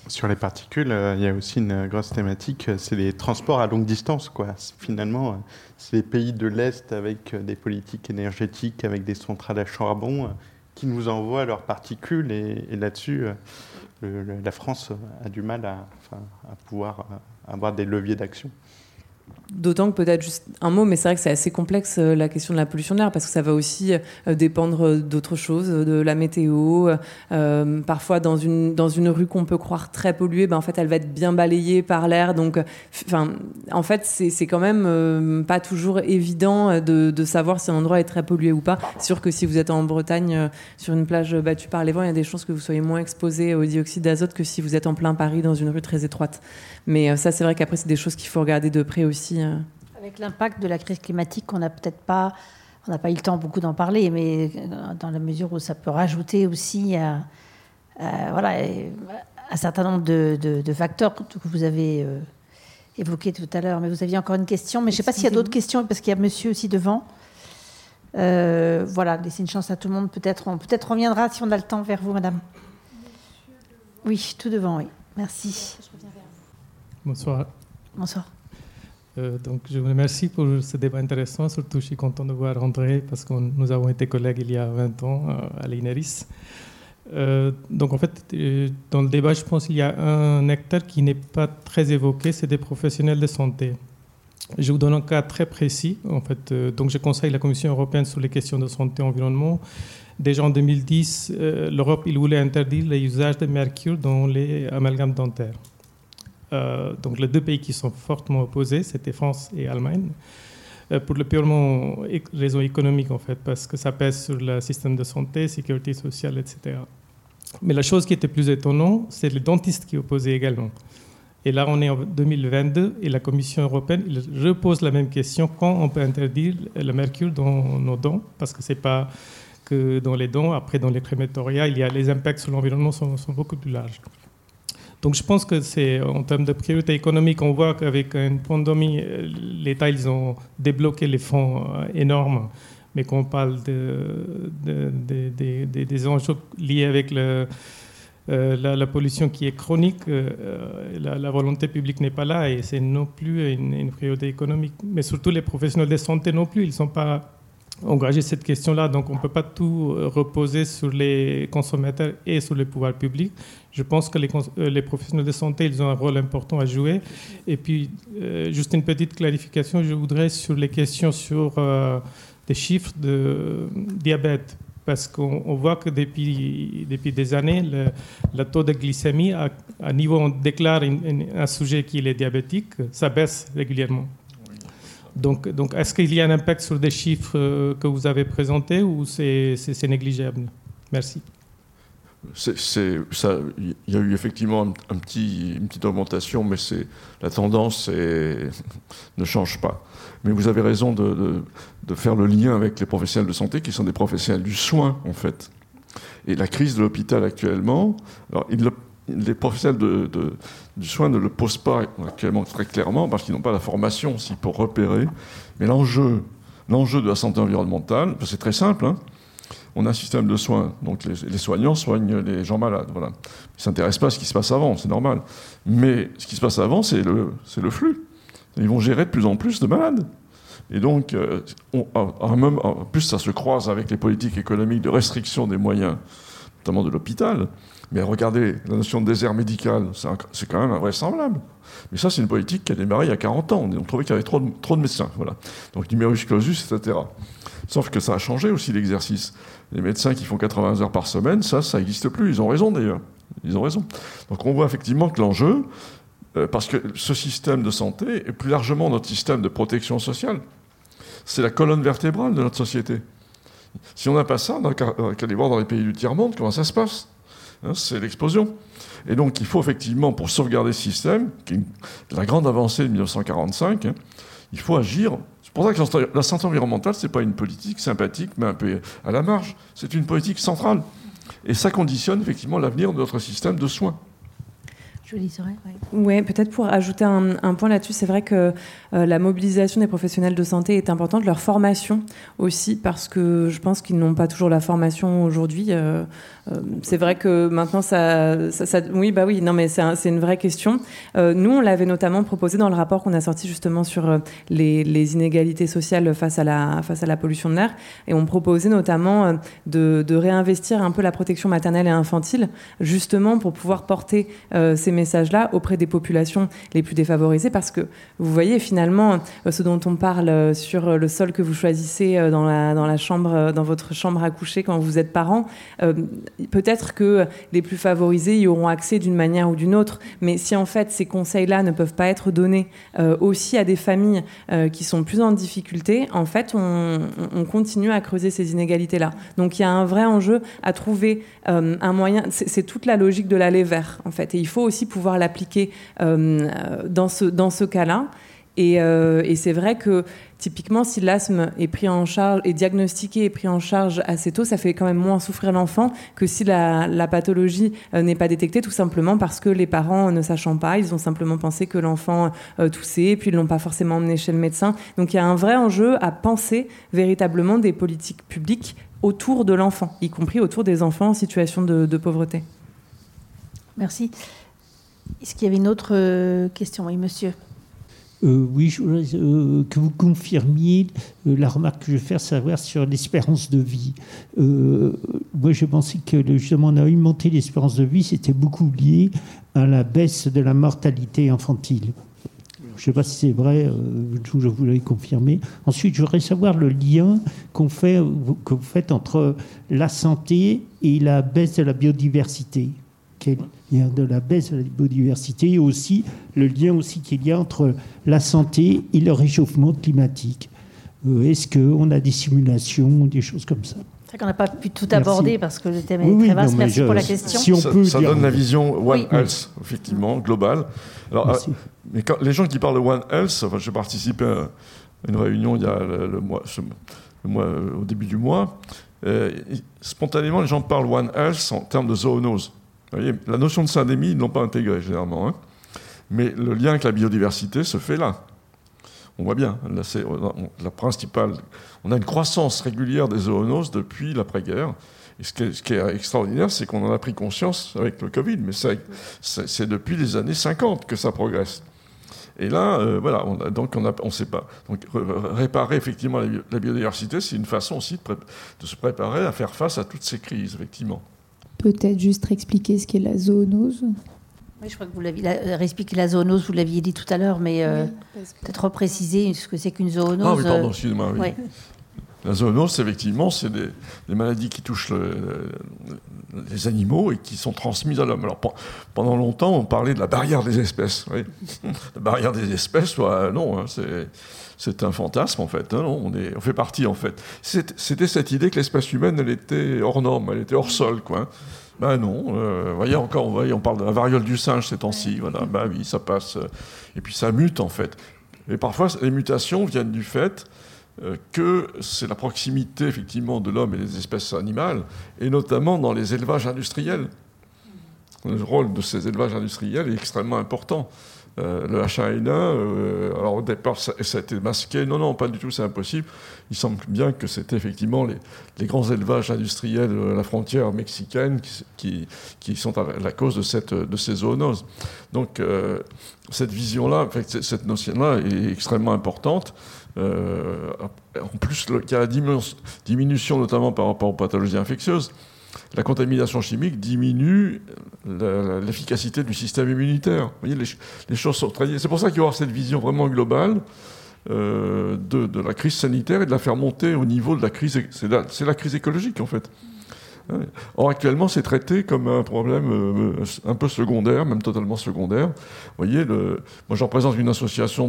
Sur les particules, euh, il y a aussi une grosse thématique, euh, c'est les transports à longue distance. Quoi. Finalement, c'est les pays de l'Est avec des politiques énergétiques, avec des centrales à charbon, qui nous envoient leurs particules. Et, et là-dessus, la France a du mal à, pouvoir avoir des leviers d'action. D'autant que peut-être juste un mot, mais c'est vrai que c'est assez complexe euh, la question de la pollution de l'air parce que ça va aussi euh, dépendre d'autres choses, de la météo. Euh, parfois, dans une, dans une rue qu'on peut croire très polluée, ben, en fait, elle va être bien balayée par l'air. Donc, en fait, c'est quand même pas toujours évident de, de, savoir si un endroit est très pollué ou pas. Sûr que si vous êtes en Bretagne, sur une plage battue par les vents, il y a des chances que vous soyez moins exposé au dioxyde d'azote que si vous êtes en plein Paris dans une rue très étroite. Mais ça, c'est vrai qu'après, c'est des choses qu'il faut regarder de près aussi. Euh. Avec l'impact de la crise climatique, on n'a peut-être pas, on n'a pas eu le temps beaucoup d'en parler, mais euh, dans la mesure où ça peut rajouter aussi à, voilà, un certain nombre de, de, facteurs que vous avez euh, évoqués tout à l'heure. Mais vous aviez encore une question, mais je ne sais pas s'il y a d'autres questions, parce qu'il y a monsieur aussi devant. voilà, laissez une chance à tout le monde. Peut-être on peut-être reviendra si on a le temps vers vous, madame. Oui, tout devant, oui. Merci. Bonsoir. Bonsoir. Euh, donc, je vous remercie pour ce débat intéressant. Surtout, je suis content de voir André parce que nous avons été collègues il y a 20 ans euh, à l'INERIS. Euh, donc, en fait, dans le débat, je pense qu'il y a un acteur qui n'est pas très évoqué, c'est des professionnels de santé. Je vous donne un cas très précis. En fait, donc, je conseille la Commission européenne sur les questions de santé et environnement. Déjà en 2010, l'Europe voulait interdire l'usage de mercure dans les amalgames dentaires. Euh, donc les deux pays qui sont fortement opposés, c'était France et Allemagne, euh, pour le purement raison économique en fait, parce que ça pèse sur le système de santé, sécurité sociale, etc. Mais la chose qui était plus étonnante, c'est les dentistes qui opposaient également. Et là, on est en 2022 et la Commission européenne repose la même question quand on peut interdire le mercure dans nos dents, parce que c'est pas que dans les dents, après dans les crématorias, il y a les impacts sur l'environnement sont beaucoup plus larges. Donc je pense que c'est en termes de priorité économique, on voit qu'avec une pandémie, euh, l'État, ils ont débloqué les fonds euh, énormes. Mais quand on parle de, des enjeux liés avec euh, la, pollution qui est chronique, la, volonté publique n'est pas là et c'est non plus une, une, priorité économique. Mais surtout les professionnels de santé non plus, ils ne sont pas engager cette question-là. Donc, on ne peut pas tout euh, reposer sur les consommateurs et sur les pouvoirs publics. Je pense que les, euh, les professionnels de santé, ils ont un rôle important à jouer. Et puis, euh, juste une petite clarification, je voudrais sur les questions sur des chiffres de diabète. Parce qu'on voit que depuis, depuis des années, le, taux de glycémie, à, à niveau on déclare un sujet qui est diabétique, ça baisse régulièrement. Donc, donc est-ce qu'il y a un impact sur des chiffres euh, que vous avez présentés ou c'est négligeable? Merci. Il y a eu effectivement une petite augmentation, mais la tendance ne change pas. Mais vous avez raison de, faire le lien avec les professionnels de santé, qui sont des professionnels du soin, en fait. Et la crise de l'hôpital actuellement, alors, les professionnels de, du soin ne le posent pas actuellement très clairement parce qu'ils n'ont pas la formation aussi pour repérer. Mais l'enjeu, l'enjeu de la santé environnementale, c'est très simple. Hein. on a un système de soins. Donc les, soignants soignent les gens malades. Voilà. Ils ne s'intéressent pas à ce qui se passe avant, c'est normal. Mais ce qui se passe avant, c'est le, le flux. Ils vont gérer de plus en plus de malades. Et donc, euh, en plus, ça se croise avec les politiques économiques de restriction des moyens, notamment de l'hôpital. Mais regardez, la notion de désert médical, c'est quand même invraisemblable. Mais ça, c'est une politique qui a démarré il y a 40 ans. On trouvait qu'il y avait trop de, médecins. Voilà. Donc, numerus clausus, etc. Sauf que ça a changé aussi l'exercice. Les médecins qui font 80 heures par semaine, ça, ça n'existe plus. Ils ont raison d'ailleurs. Ils ont raison. Donc, on voit effectivement que l'enjeu, euh, parce que ce système de santé, et plus largement notre système de protection sociale, c'est la colonne vertébrale de notre société. Si on n'a pas ça, on n'a qu'à aller voir dans les pays du tiers-monde comment ça se passe? Hein, c'est l'explosion. Et donc il faut effectivement, pour sauvegarder ce système, qui est la grande avancée de 1945, hein, il faut agir. C'est pour ça que la santé environnementale, ce n'est pas une politique sympathique, mais un peu à la marge. C'est une politique centrale. Et ça conditionne effectivement l'avenir de notre système de soins. Oui, peut-être pour ajouter un, point là-dessus, c'est vrai que euh, la mobilisation des professionnels de santé est importante, leur formation aussi, parce que je pense qu'ils n'ont pas toujours la formation aujourd'hui. Euh, euh, c'est vrai que maintenant, ça, Oui, bah oui, non, mais c'est une vraie question. nous, on l'avait notamment proposé dans le rapport qu'on a sorti justement sur les, inégalités sociales face à, la, face à la pollution de l'air, et on proposait notamment de, de, réinvestir un peu la protection maternelle et infantile, justement pour pouvoir porter ces message-là auprès des populations les plus défavorisées parce que vous voyez finalement euh, ce dont on parle euh, sur le sol que vous choisissez euh, dans la, dans la chambre, dans votre chambre à coucher quand vous êtes parent, peut-être que les plus favorisés y auront accès d'une manière ou d'une autre, mais si en fait ces conseils-là ne peuvent pas être donnés aussi à des familles qui sont plus en difficulté, en fait on, on continue à creuser ces inégalités-là. Donc il y a un vrai enjeu à trouver un moyen, c'est toute la logique de l'aller vers en fait, et il faut aussi pouvoir l'appliquer euh, dans ce, dans ce cas-là. Euh, et, c'est vrai que typiquement, si l'asthme est pris en charge, est diagnostiqué et pris en charge assez tôt, ça fait quand même moins souffrir l'enfant que si la, pathologie euh, n'est pas détectée, tout simplement parce que les parents, ne sachant pas, ils ont simplement pensé que l'enfant toussait, puis ils l'ont pas forcément emmené chez le médecin. Donc il y a un vrai enjeu à penser véritablement des politiques publiques autour de l'enfant, y compris autour des enfants en situation de pauvreté. Merci. Est-ce qu'il y avait une autre euh, question? Oui, monsieur. Euh, oui, je voudrais euh, que vous confirmiez la remarque que je vais faire, savoir sur l'espérance de vie. moi, je pensais que justement, on a augmenté l'espérance de vie, c'était beaucoup lié à la baisse de la mortalité infantile. Je ne sais pas si c'est vrai, je voulais confirmer. Ensuite, je voudrais savoir le lien qu'on fait, que vous faites entre la santé et la baisse de la biodiversité il y a de la baisse de la biodiversité et aussi le lien aussi qu'il y a entre la santé et le réchauffement climatique. Euh, est-ce qu'on a des simulations, des choses comme ça? C'est vrai qu'on n'a pas pu tout aborder parce que le thème est très vaste. Merci pour la question. Si on ça, peut ça donne la vision One Health, effectivement, globale. Alors, euh, mais quand, les gens qui parlent de One Health, enfin, j'ai participé à une réunion il y a le, mois, mois, au début du mois. Euh, spontanément, les gens parlent One Health en termes de zoonose la notion de syndémie, ils ne l'ont pas intégrée généralement. Hein. Mais le lien avec la biodiversité se fait là. On voit bien, la principale. On a une croissance régulière des zoonoses depuis l'après-guerre. Et ce qui, est, extraordinaire, c'est qu'on en a pris conscience avec le Covid, mais c'est depuis les années 50 que ça progresse. Et là, euh, voilà, donc on ne sait pas. Réparer effectivement la, biodiversité, c'est une façon aussi de, se préparer à faire face à toutes ces crises, effectivement. Peut-être juste expliquer ce qu'est la zoonose. Oui, je crois que vous l'aviez expliqué la zoonose, vous l'aviez dit tout à l'heure, mais euh, peut-être repréciser ce que c'est qu'une zoonose. Ah oui, pardon, excusez-moi. Oui. La zoonose, effectivement, c'est des, maladies qui touchent les animaux et qui sont transmises à l'homme. Alors, pendant longtemps, on parlait de la barrière des espèces. Oui. la barrière des espèces, non, hein, c'est un fantasme en fait. Hein, on, est, on fait partie en fait. C'était cette idée que l'espèce humaine, elle était hors norme, elle était hors sol, quoi. Hein. Ben non, euh, voyez encore, voyez, on parle de la variole du singe ces temps-ci, voilà. Ben oui, ça passe. Euh, et puis ça mute en fait. Et parfois, les mutations viennent du fait que c'est la proximité effectivement de l'homme et des espèces animales, et notamment dans les élevages industriels. le rôle de ces élevages industriels est extrêmement important. Euh, le H1N1, euh, alors au départ, ça, a été masqué. Non, non, pas du tout, c'est impossible. Il semble bien que c'était effectivement les, grands élevages industriels à la frontière mexicaine qui, sont la cause de, ces zoonoses. Donc, euh, cette vision-là, cette notion-là est extrêmement importante. En plus, y a la diminution, notamment par rapport aux pathologies infectieuses la contamination chimique diminue l'efficacité du système immunitaire. Vous voyez, les, choses sont très... C'est pour ça qu'il y avoir cette vision vraiment globale euh, de, la crise sanitaire et de la faire monter au niveau de la crise... C'est la, crise écologique, en fait. Or, actuellement, c'est traité comme un problème euh, un peu secondaire, même totalement secondaire. Vous voyez, moi, je représente une association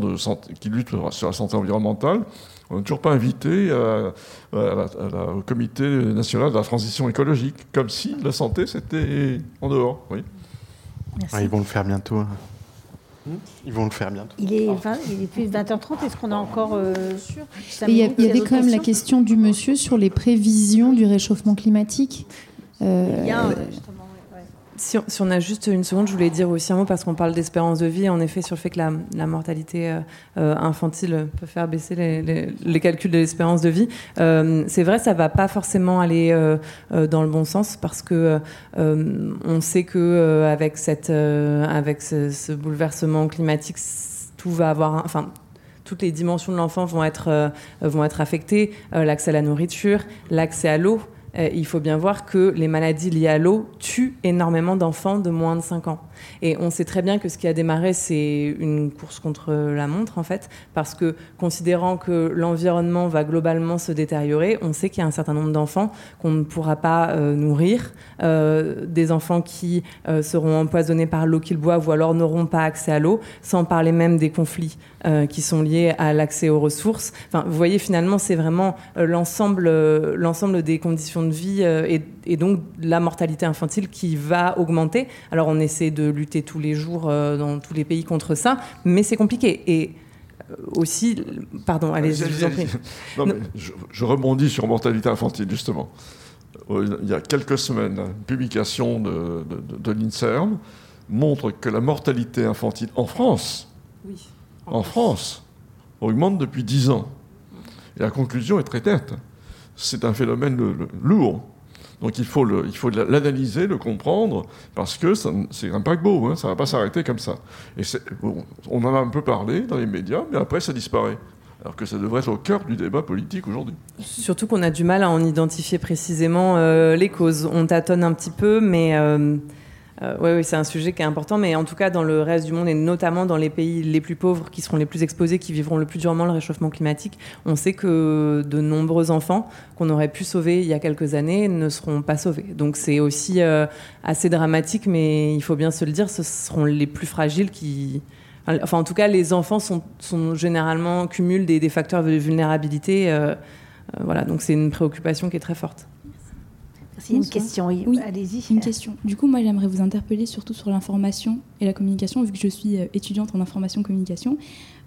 qui lutte sur la santé environnementale. On n'est toujours pas invité au Comité national de la transition écologique, comme si la santé, c'était en dehors. Oui. Ah, ils vont le faire bientôt. Ils vont le faire bientôt. Il est, il est plus de 20h30. Est-ce qu'on a encore. Euh, il y, avait quand même la question du monsieur sur les prévisions du réchauffement climatique. Euh, il y a, si on, a juste une seconde, je voulais dire aussi un mot parce qu'on parle d'espérance de vie, en effet, sur le fait que la, mortalité euh, euh, infantile peut faire baisser les, calculs de l'espérance de vie. Euh, c'est vrai, ça va pas forcément aller dans le bon sens parce que on sait que avec ce, bouleversement climatique, toutes les dimensions de l'enfant vont être vont être affectées. l'accès à la nourriture, l'accès à l'eau. Euh, il faut bien voir que les maladies liées à l'eau tuent énormément d'enfants de moins de 5 ans. Et on sait très bien que ce qui a démarré, c'est une course contre la montre, en fait, parce que considérant que l'environnement va globalement se détériorer, on sait qu'il y a un certain nombre d'enfants qu'on ne pourra pas euh, nourrir, euh, des enfants qui seront empoisonnés par l'eau qu'ils boivent ou alors n'auront pas accès à l'eau, sans parler même des conflits qui sont liés à l'accès aux ressources. Enfin, vous voyez, finalement, c'est vraiment l'ensemble, l'ensemble des conditions de vie et, et donc la mortalité infantile qui va augmenter. Alors on essaie de lutter tous les jours euh, dans tous les pays contre ça, mais c'est compliqué. Et euh, aussi, pardon, allez, je vous en prie. je, rebondis sur mortalité infantile, justement. Euh, il y a quelques semaines, une publication de, de, l'INSERM montre que la mortalité infantile en France, oui, en, France, augmente depuis 10 ans. Et la conclusion est très nette. C'est un phénomène lourd. Donc il faut l'analyser, le, comprendre, parce que c'est un paquebot, hein, ça ne va pas s'arrêter comme ça. Et on en a un peu parlé dans les médias, mais après ça disparaît. Alors que ça devrait être au cœur du débat politique aujourd'hui. Surtout qu'on a du mal à en identifier précisément euh, les causes. On tâtonne un petit peu, mais euh, euh, oui, c'est un sujet qui est important, mais en tout cas dans le reste du monde et notamment dans les pays les plus pauvres, qui seront les plus exposés, qui vivront le plus durement le réchauffement climatique, on sait que de nombreux enfants qu'on aurait pu sauver il y a quelques années ne seront pas sauvés. Donc c'est aussi euh, assez dramatique, mais il faut bien se le dire, ce seront les plus fragiles qui... Enfin en tout cas, les enfants sont, sont généralement cumulent des, facteurs de vulnérabilité. Euh, voilà, donc c'est une préoccupation qui est très forte. Une question, oui. Allez-y. Une question. Du coup, moi, j'aimerais vous interpeller surtout sur l'information et la communication, vu que je suis euh, étudiante en information-communication.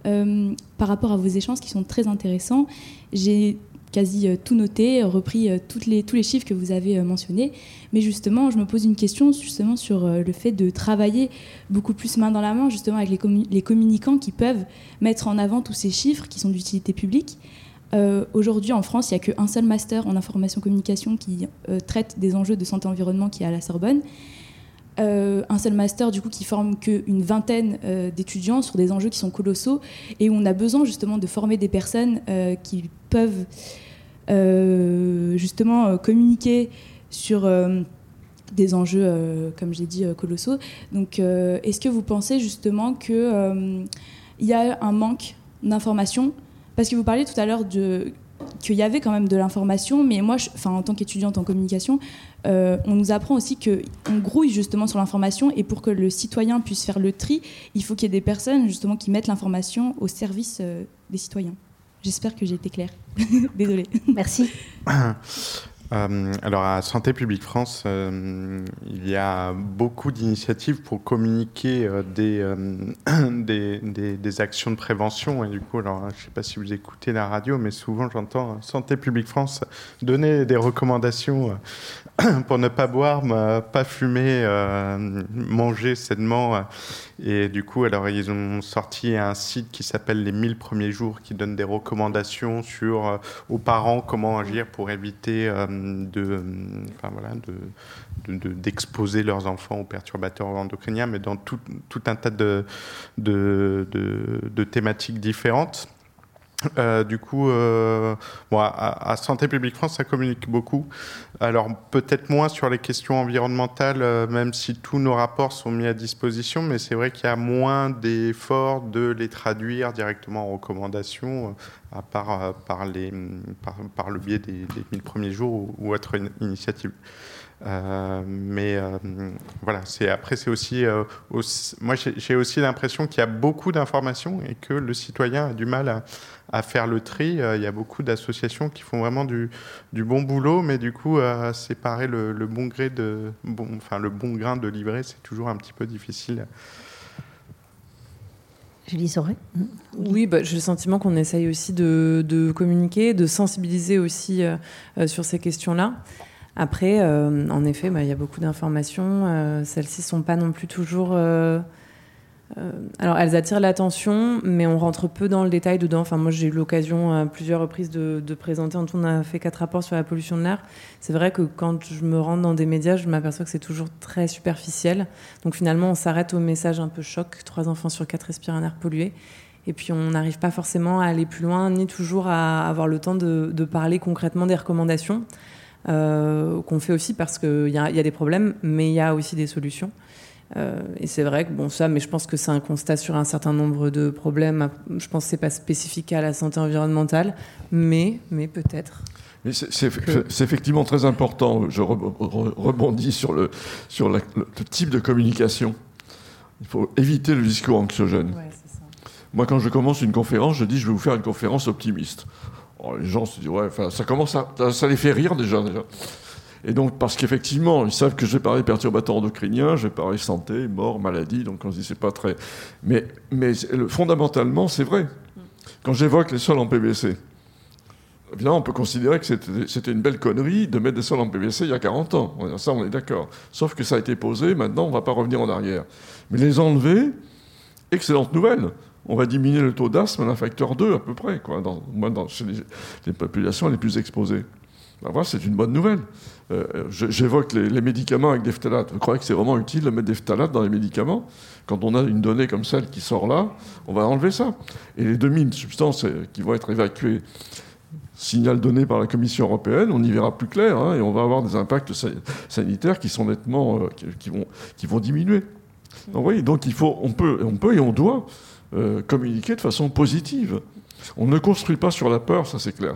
Euh, par rapport à vos échanges qui sont très intéressants, j'ai quasi euh, tout noté, repris toutes les, tous les chiffres que vous avez mentionnés. Mais justement, je me pose une question justement sur le fait de travailler beaucoup plus main dans la main, justement avec les, les communicants qui peuvent mettre en avant tous ces chiffres qui sont d'utilité publique. Euh, aujourd'hui, en France, il n'y a qu'un seul master en information communication qui euh, traite des enjeux de santé environnement qui est à la Sorbonne. Euh, un seul master du coup qui forme qu'une vingtaine d'étudiants sur des enjeux qui sont colossaux et où on a besoin justement de former des personnes qui peuvent justement communiquer sur des enjeux, comme j'ai dit, colossaux. Donc, est-ce que vous pensez justement qu'il y a un manque d'information parce que vous parliez tout à l'heure de qu'il y avait quand même de l'information, mais moi, enfin, en tant qu'étudiante en communication, euh, on nous apprend aussi qu'on grouille justement sur l'information et pour que le citoyen puisse faire le tri, il faut qu'il y ait des personnes justement qui mettent l'information au service euh, des citoyens. J'espère que j'ai été claire. Désolée. Merci. Euh, alors à Santé publique France, euh, il y a beaucoup d'initiatives pour communiquer euh, des, actions de prévention. Et du coup, alors, je ne sais pas si vous écoutez la radio, mais souvent j'entends Santé publique France donner des recommandations pour ne pas boire, pas fumer, manger sainement. Et du coup, alors ils ont sorti un site qui s'appelle les 1000 premiers jours, qui donne des recommandations sur aux parents comment agir pour éviter de, enfin, voilà, de, d'exposer leurs enfants aux perturbateurs endocriniens, mais dans tout, tout un tas de, de thématiques différentes. Euh, du coup, euh, à, Santé publique France, ça communique beaucoup. Alors peut-être moins sur les questions environnementales, euh, même si tous nos rapports sont mis à disposition, mais c'est vrai qu'il y a moins d'efforts de les traduire directement en recommandations, à part par, les, par, le biais des, des 1000 premiers jours ou, ou autre initiative. Euh, mais euh, voilà, après c'est aussi, euh, moi j'ai aussi l'impression qu'il y a beaucoup d'informations et que le citoyen a du mal à, faire le tri. il y a beaucoup d'associations qui font vraiment du, du, bon boulot, mais du coup séparer le, bon gré de bon, enfin le bon grain de livret, c'est toujours un petit peu difficile. Julie Soré Oui, bah, j'ai le sentiment qu'on essaye aussi de, de, communiquer, de sensibiliser aussi sur ces questions-là. Après, euh, en effet, bah, il y a beaucoup d'informations. Euh, celles-ci sont pas non plus toujours. Euh, alors, elles attirent l'attention, mais on rentre peu dans le détail dedans. Enfin, moi, j'ai eu l'occasion à plusieurs reprises de, présenter. On a fait quatre rapports sur la pollution de l'air. C'est vrai que quand je me rends dans des médias, je m'aperçois que c'est toujours très superficiel. Donc, finalement, on s'arrête au message un peu choc. Trois enfants sur quatre respirent un air pollué. Et puis on n'arrive pas forcément à aller plus loin, ni toujours à avoir le temps de, parler concrètement des recommandations. Euh, qu'on fait aussi parce qu'il y, a des problèmes, mais il y a aussi des solutions. Euh, et c'est vrai que bon ça, mais je pense que c'est un constat sur un certain nombre de problèmes. Je pense que c'est pas spécifique à la santé environnementale, mais mais peut-être. c'est effectivement très important. Je rebondis sur le sur le, type de communication. Il faut éviter le discours anxiogène. Moi, quand je commence une conférence, je dis je vais vous faire une conférence optimiste. Oh, les gens se disent, ouais, ça commence à, ça les fait rire déjà, déjà. Et donc, parce qu'effectivement, ils savent que je vais parler perturbateurs endocriniens, je vais parler santé, mort, maladie, donc on se dit, c'est pas très. Mais, mais fondamentalement, c'est vrai. Quand j'évoque les sols en PVC, évidemment, on peut considérer que c'était une belle connerie de mettre des sols en PVC il y a 40 ans. Ça, on est d'accord. Sauf que ça a été posé, maintenant, on ne va pas revenir en arrière. Mais les enlever, excellente nouvelle on va diminuer le taux d'asthme d'un facteur 2 à peu près, quoi, dans, dans, chez les, populations les plus exposées. Ben voilà, c'est une bonne nouvelle. Euh, j'évoque les, médicaments avec des phtalates. Vous croyez que c'est vraiment utile de mettre des phtalates dans les médicaments Quand on a une donnée comme celle qui sort là, on va enlever ça. Et les 2000 substances euh, qui vont être évacuées, signal donné par la Commission européenne, on y verra plus clair, hein, et on va avoir des impacts sanitaires qui sont nettement, euh, qui, vont, qui vont diminuer. Donc il faut, on peut, on peut et on doit communiquer de façon positive. On ne construit pas sur la peur, ça c'est clair.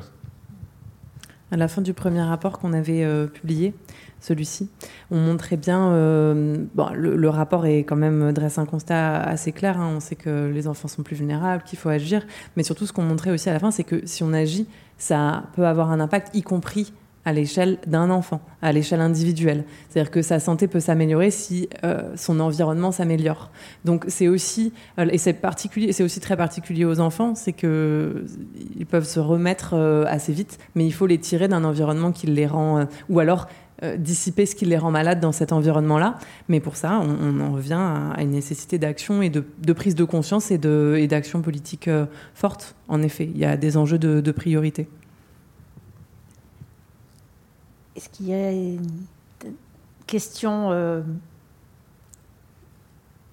À la fin du premier rapport qu'on avait euh, publié, celui-ci, on montrait bien. Euh, bon, le, rapport est quand même dresse un constat assez clair. Hein. on sait que les enfants sont plus vulnérables, qu'il faut agir. Mais surtout, ce qu'on montrait aussi à la fin, c'est que si on agit, ça peut avoir un impact, y compris à l'échelle d'un enfant, à l'échelle individuelle. C'est-à-dire que sa santé peut s'améliorer si euh, son environnement s'améliore. Donc c'est aussi, euh, et c'est particulier, c'est aussi très particulier aux enfants, c'est que ils peuvent se remettre euh, assez vite, mais il faut les tirer d'un environnement qui les rend, ou alors dissiper ce qui les rend malades dans cet environnement-là. Mais pour ça, on, en revient à, une nécessité d'action et de, prise de conscience et d'action politique forte. En effet, il y a des enjeux de priorité. Est-ce qu'il y a une question, euh,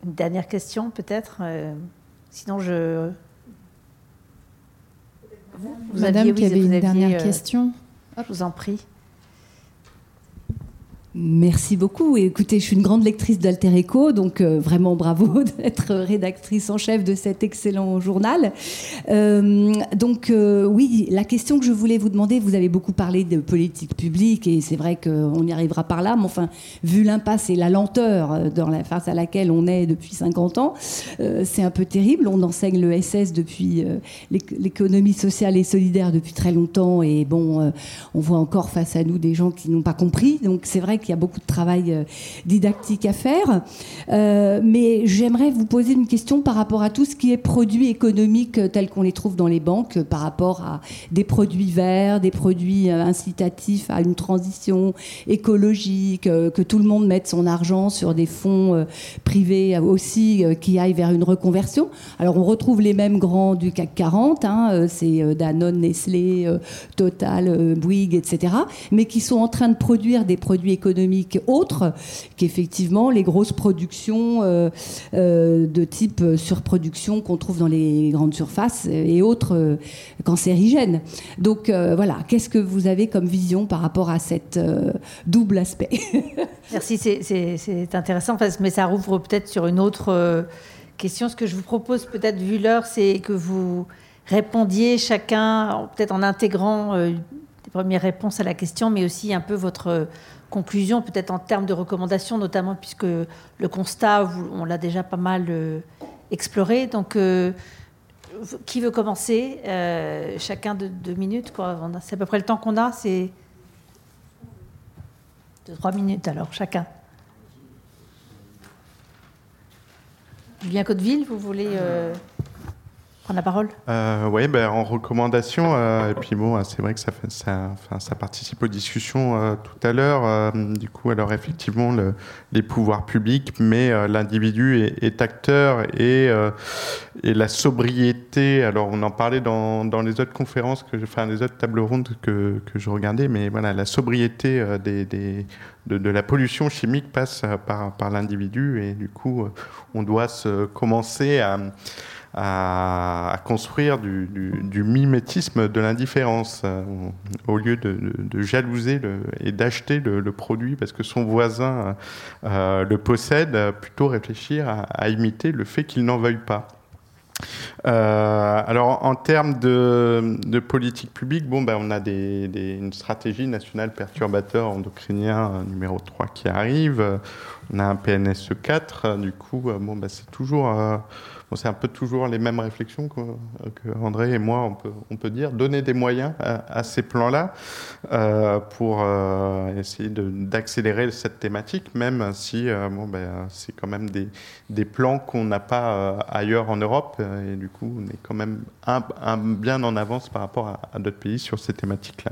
une dernière question peut-être euh, Sinon, je. Vous, Madame qui avait une dernière euh, question. Je vous en prie. Merci beaucoup. écoutez, je suis une grande lectrice d'Alter Echo, donc euh, vraiment bravo d'être rédactrice en chef de cet excellent journal. Euh, donc euh, oui, la question que je voulais vous demander, vous avez beaucoup parlé de politique publique et c'est vrai qu'on y arrivera par là, mais enfin, vu l'impasse et la lenteur dans la face à laquelle on est depuis 50 ans, c'est un peu terrible. On enseigne le SS depuis l'économie sociale et solidaire depuis très longtemps et bon, on voit encore face à nous des gens qui n'ont pas compris. Donc c'est vrai qu'il y a beaucoup de travail euh, didactique à faire. Euh, mais j'aimerais vous poser une question par rapport à tout ce qui est produits économiques euh, tels qu'on les trouve dans les banques, par rapport à des produits verts, des produits incitatifs à une transition écologique, que tout le monde mette son argent sur des fonds privés aussi qui aillent vers une reconversion. Alors on retrouve les mêmes grands du CAC 40, hein, c'est Danone, Nestlé, Total, Bouygues, etc., mais qui sont en train de produire des produits économiques économiques autres qu'effectivement les grosses productions euh, euh, de type surproduction qu'on trouve dans les grandes surfaces et autres euh, cancérigènes. Donc voilà, qu'est-ce que vous avez comme vision par rapport à cette double aspect Merci, c'est intéressant, mais ça rouvre peut-être sur une autre question. Ce que je vous propose peut-être, vu l'heure, c'est que vous répondiez chacun, peut-être en intégrant des premières réponses à la question, mais aussi un peu votre conclusion, peut-être en termes de recommandations, notamment puisque le constat, on l'a déjà pas mal euh, exploré. Donc, euh, qui veut commencer euh, Chacun de deux minutes. C'est à peu près le temps qu'on a. C'est de trois minutes alors, chacun. Julien Cotteville, vous voulez la parole euh, Oui, ben, en recommandation, euh, et puis bon, c'est vrai que ça, fait, ça, ça participe aux discussions euh, tout à l'heure. du coup, alors effectivement, le, les pouvoirs publics, mais l'individu est, acteur et, et la sobriété. Alors, on en parlait dans, dans les autres conférences, que, enfin, les autres tables rondes que, que je regardais, mais voilà, la sobriété des, des de, de, la pollution chimique passe par, par l'individu et du coup, on doit se commencer à à, construire du, mimétisme de l'indifférence, euh, au lieu de, jalouser et d'acheter le, produit parce que son voisin euh, le possède, plutôt réfléchir à, imiter le fait qu'il n'en veuille pas. Euh, alors en termes de, politique publique, bon, ben, on a une stratégie nationale perturbateur endocrinien numéro 3 qui arrive. On a un PNSE 4. Du coup, bon, ben, c'est toujours c'est un peu toujours les mêmes réflexions que, André et moi, on peut, on peut, dire. Donner des moyens à, ces plans-là euh, pour euh, essayer d'accélérer cette thématique, même si euh, bon, ben, c'est quand même des, des plans qu'on n'a pas ailleurs en Europe. Et du coup, on est quand même bien en avance par rapport à, à d'autres pays sur ces thématiques-là.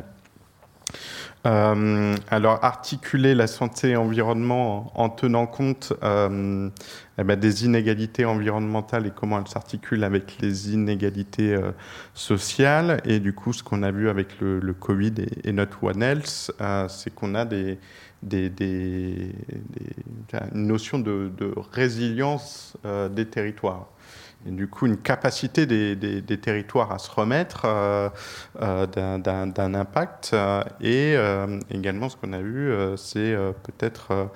Euh, alors, articuler la santé et l'environnement en, tenant compte euh, eh ben, des inégalités environnementales et comment elles s'articulent avec les inégalités euh, sociales. Et du coup, ce qu'on a vu avec le, Covid et, notre One Health, c'est qu'on a des, des, une notion de résilience des territoires et du coup une capacité des, territoires à se remettre euh, euh, d'un impact. Euh, et également, ce qu'on a vu, c'est peut-être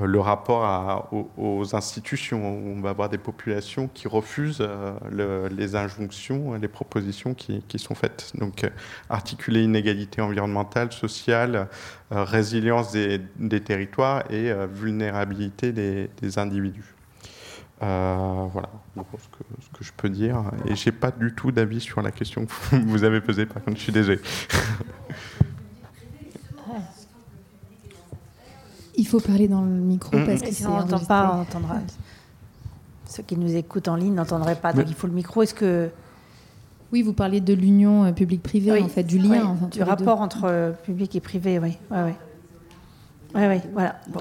le rapport aux, institutions. On va avoir des populations qui refusent les injonctions, les propositions qui, sont faites. Donc, articuler inégalité environnementale, sociale, résilience des, territoires et vulnérabilité des individus. Euh, voilà, ce que, ce que, je peux dire. Et j'ai pas du tout d'avis sur la question que vous avez posée, par contre, je suis désolé. Il faut parler dans le micro parce que sinon on n'entend pas, on entendra. Ceux qui nous écoutent en ligne n'entendraient pas, donc il faut le micro. Est-ce que oui, vous parlez de l'union euh, publique-privée, en fait, du lien. du rapport entre euh, public et privé, oui. Oui, oui. Oui, oui, voilà. Bon.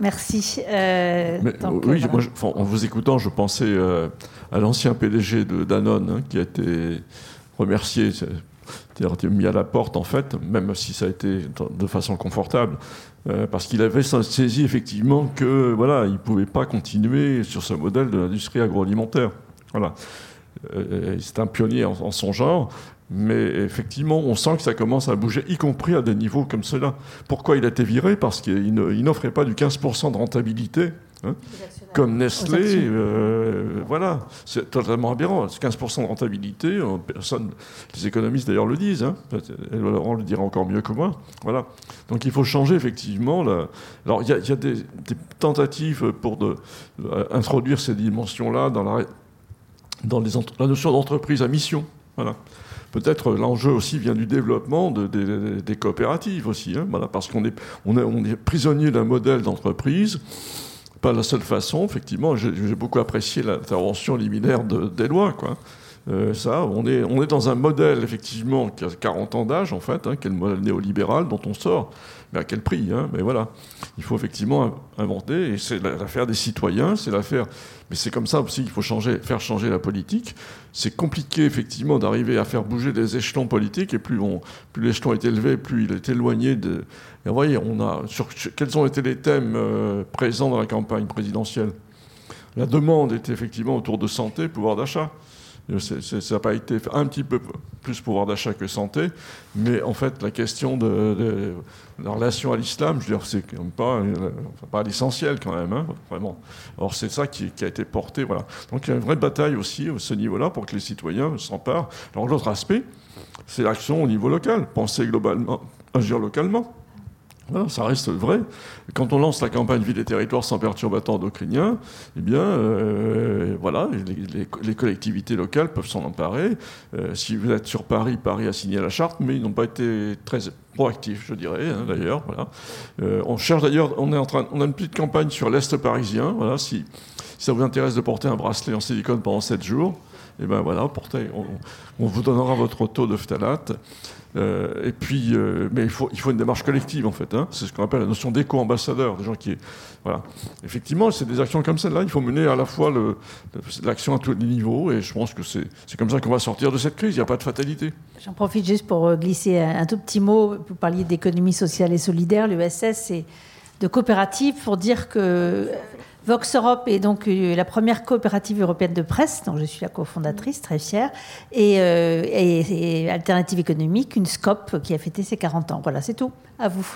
Merci. Euh, oui, moi, en vous écoutant, je pensais euh, à l'ancien PDG de Danone hein, qui a été remercié, c'est-à-dire mis à la porte en fait, même si ça a été de façon confortable, euh, parce qu'il avait saisi effectivement que voilà, il pouvait pas continuer sur ce modèle de l'industrie agroalimentaire. Voilà, c'est un pionnier en, son genre. Mais effectivement, on sent que ça commence à bouger, y compris à des niveaux comme cela. Pourquoi il a été viré? Parce qu'il n'offrait pas du 15% de rentabilité. Hein comme Nestlé, euh, voilà, c'est totalement aberrant. 15% de rentabilité, euh, personne, les économistes d'ailleurs le disent, hein, on le dira encore mieux que moi. Voilà. Donc il faut changer effectivement. Alors il y a, des, tentatives pour de, euh, introduire ces dimensions-là dans, la, dans les, la notion d'entreprise à mission. Voilà. Peut-être l'enjeu aussi vient du développement de, des coopératives aussi, hein, voilà, parce qu'on est, on est, on est prisonnier d'un modèle d'entreprise pas la seule façon, effectivement. J'ai beaucoup apprécié l'intervention liminaire d'Éloi, quoi. Euh, ça, on est, on est dans un modèle, effectivement, qui a 40 ans d'âge, en fait, hein, qui est le modèle néolibéral dont on sort. Mais à quel prix hein? Mais voilà, il faut effectivement inventer, et c'est l'affaire des citoyens, c'est l'affaire. Mais c'est comme ça aussi qu'il faut changer, faire changer la politique. C'est compliqué, effectivement, d'arriver à faire bouger des échelons politiques, et plus, plus l'échelon est élevé, plus il est éloigné de. Et vous voyez, on a. Sur, quels ont été les thèmes euh, présents dans la campagne présidentielle? La demande était effectivement autour de santé, pouvoir d'achat ça n'a pas été un petit peu plus pouvoir d'achat que santé, mais en fait, la question de, la relation à l'islam, je veux dire, c'est pas, pas l'essentiel quand même, hein, vraiment. Alors c'est ça qui, a été porté, voilà. Donc il y a une vraie bataille aussi à ce niveau-là pour que les citoyens s'emparent. Alors l'autre aspect, c'est l'action au niveau local, penser globalement, agir localement ça reste vrai. Quand on lance la campagne Ville et territoires sans perturbateurs endocriniens, eh bien, euh, voilà, les, collectivités locales peuvent s'en emparer. Euh, si vous êtes sur Paris, Paris a signé la charte, mais ils n'ont pas été très proactifs, je dirais, hein, d'ailleurs. Euh, on cherche d'ailleurs, on est en train, on a une petite campagne sur l'Est parisien. Voilà, si, ça vous intéresse de porter un bracelet en silicone pendant 7 jours, eh ben voilà, portez, on, on, vous donnera votre taux de phtalate. Euh, et puis, euh, mais il faut, il faut une démarche collective en fait. Hein. C'est ce qu'on appelle la notion d'éco-ambassadeur, des gens qui, voilà. Effectivement, c'est des actions comme celle-là. Il faut mener à la fois l'action à tous les niveaux, et je pense que c'est comme ça qu'on va sortir de cette crise. Il n'y a pas de fatalité. J'en profite juste pour euh, glisser un, tout petit mot. Vous parliez d'économie sociale et solidaire. L'ESS, c'est de coopérative pour dire que Vox Europe est donc euh, la première coopérative européenne de presse, dont je suis la cofondatrice, très fière, et, euh, Alternative économique, une SCOP qui a fêté ses 40 ans. Voilà, c'est tout. À vous.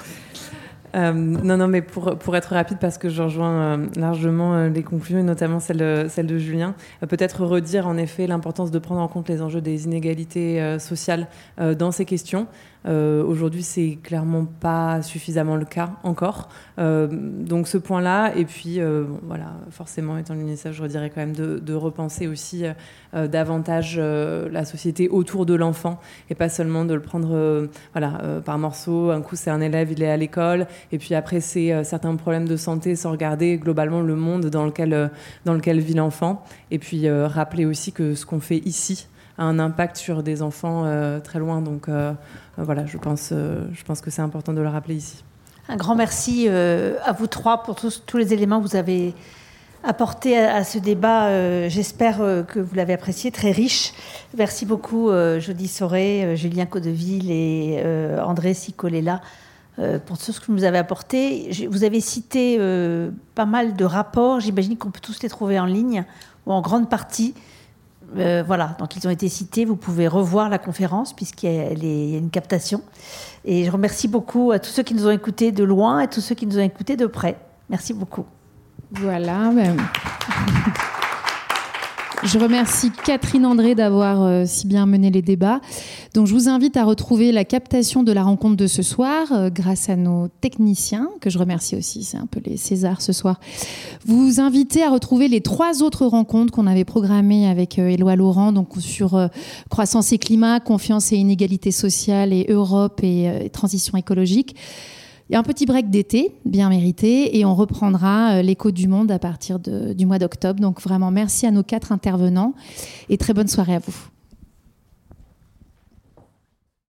Euh, non, non, mais pour, être rapide, parce que je rejoins largement les conclusions, et notamment celle, celle de Julien, peut-être redire en effet l'importance de prendre en compte les enjeux des inégalités sociales dans ces questions. Euh, Aujourd'hui, c'est clairement pas suffisamment le cas encore. Euh, donc ce point-là, et puis euh, voilà, forcément étant l'UNICEF, je redirais quand même de, de repenser aussi euh, davantage la société autour de l'enfant et pas seulement de le prendre voilà par morceaux. Un coup c'est un élève, il est à l'école, et puis après c'est certains problèmes de santé sans regarder globalement le monde dans lequel dans lequel vit l'enfant. Et puis rappeler aussi que ce qu'on fait ici a un impact sur des enfants très loin. Donc voilà, je pense, euh, je pense que c'est important de le rappeler ici. Un grand merci euh, à vous trois pour tous, les éléments que vous avez apportés à, ce débat. Euh, j'espère que vous l'avez apprécié, très riche. Merci beaucoup, Jody Soré, Julien Codeville et André Sicolella. pour tout ce que vous nous avez apporté. Vous avez cité pas mal de rapports, j'imagine qu'on peut tous les trouver en ligne, ou en grande partie. Euh, voilà, donc ils ont été cités. Vous pouvez revoir la conférence puisqu'il y, a une captation. Et je remercie beaucoup à tous ceux qui nous ont écoutés de loin et tous ceux qui nous ont écoutés de près. Merci beaucoup. Voilà. Ben, je remercie Catherine André d'avoir euh, si bien mené les débats. Donc, je vous invite à retrouver la captation de la rencontre de ce soir euh, grâce à nos techniciens, que je remercie aussi. C'est un peu les Césars ce soir. Vous invitez à retrouver les trois autres rencontres qu'on avait programmées avec euh, Éloi Laurent, donc sur croissance et climat, confiance et inégalité sociale et Europe et transition écologique. Il y a un petit break d'été, bien mérité, et on reprendra euh, l'écho du monde à partir du mois d'octobre. Donc vraiment, merci à nos quatre intervenants et très bonne soirée à vous.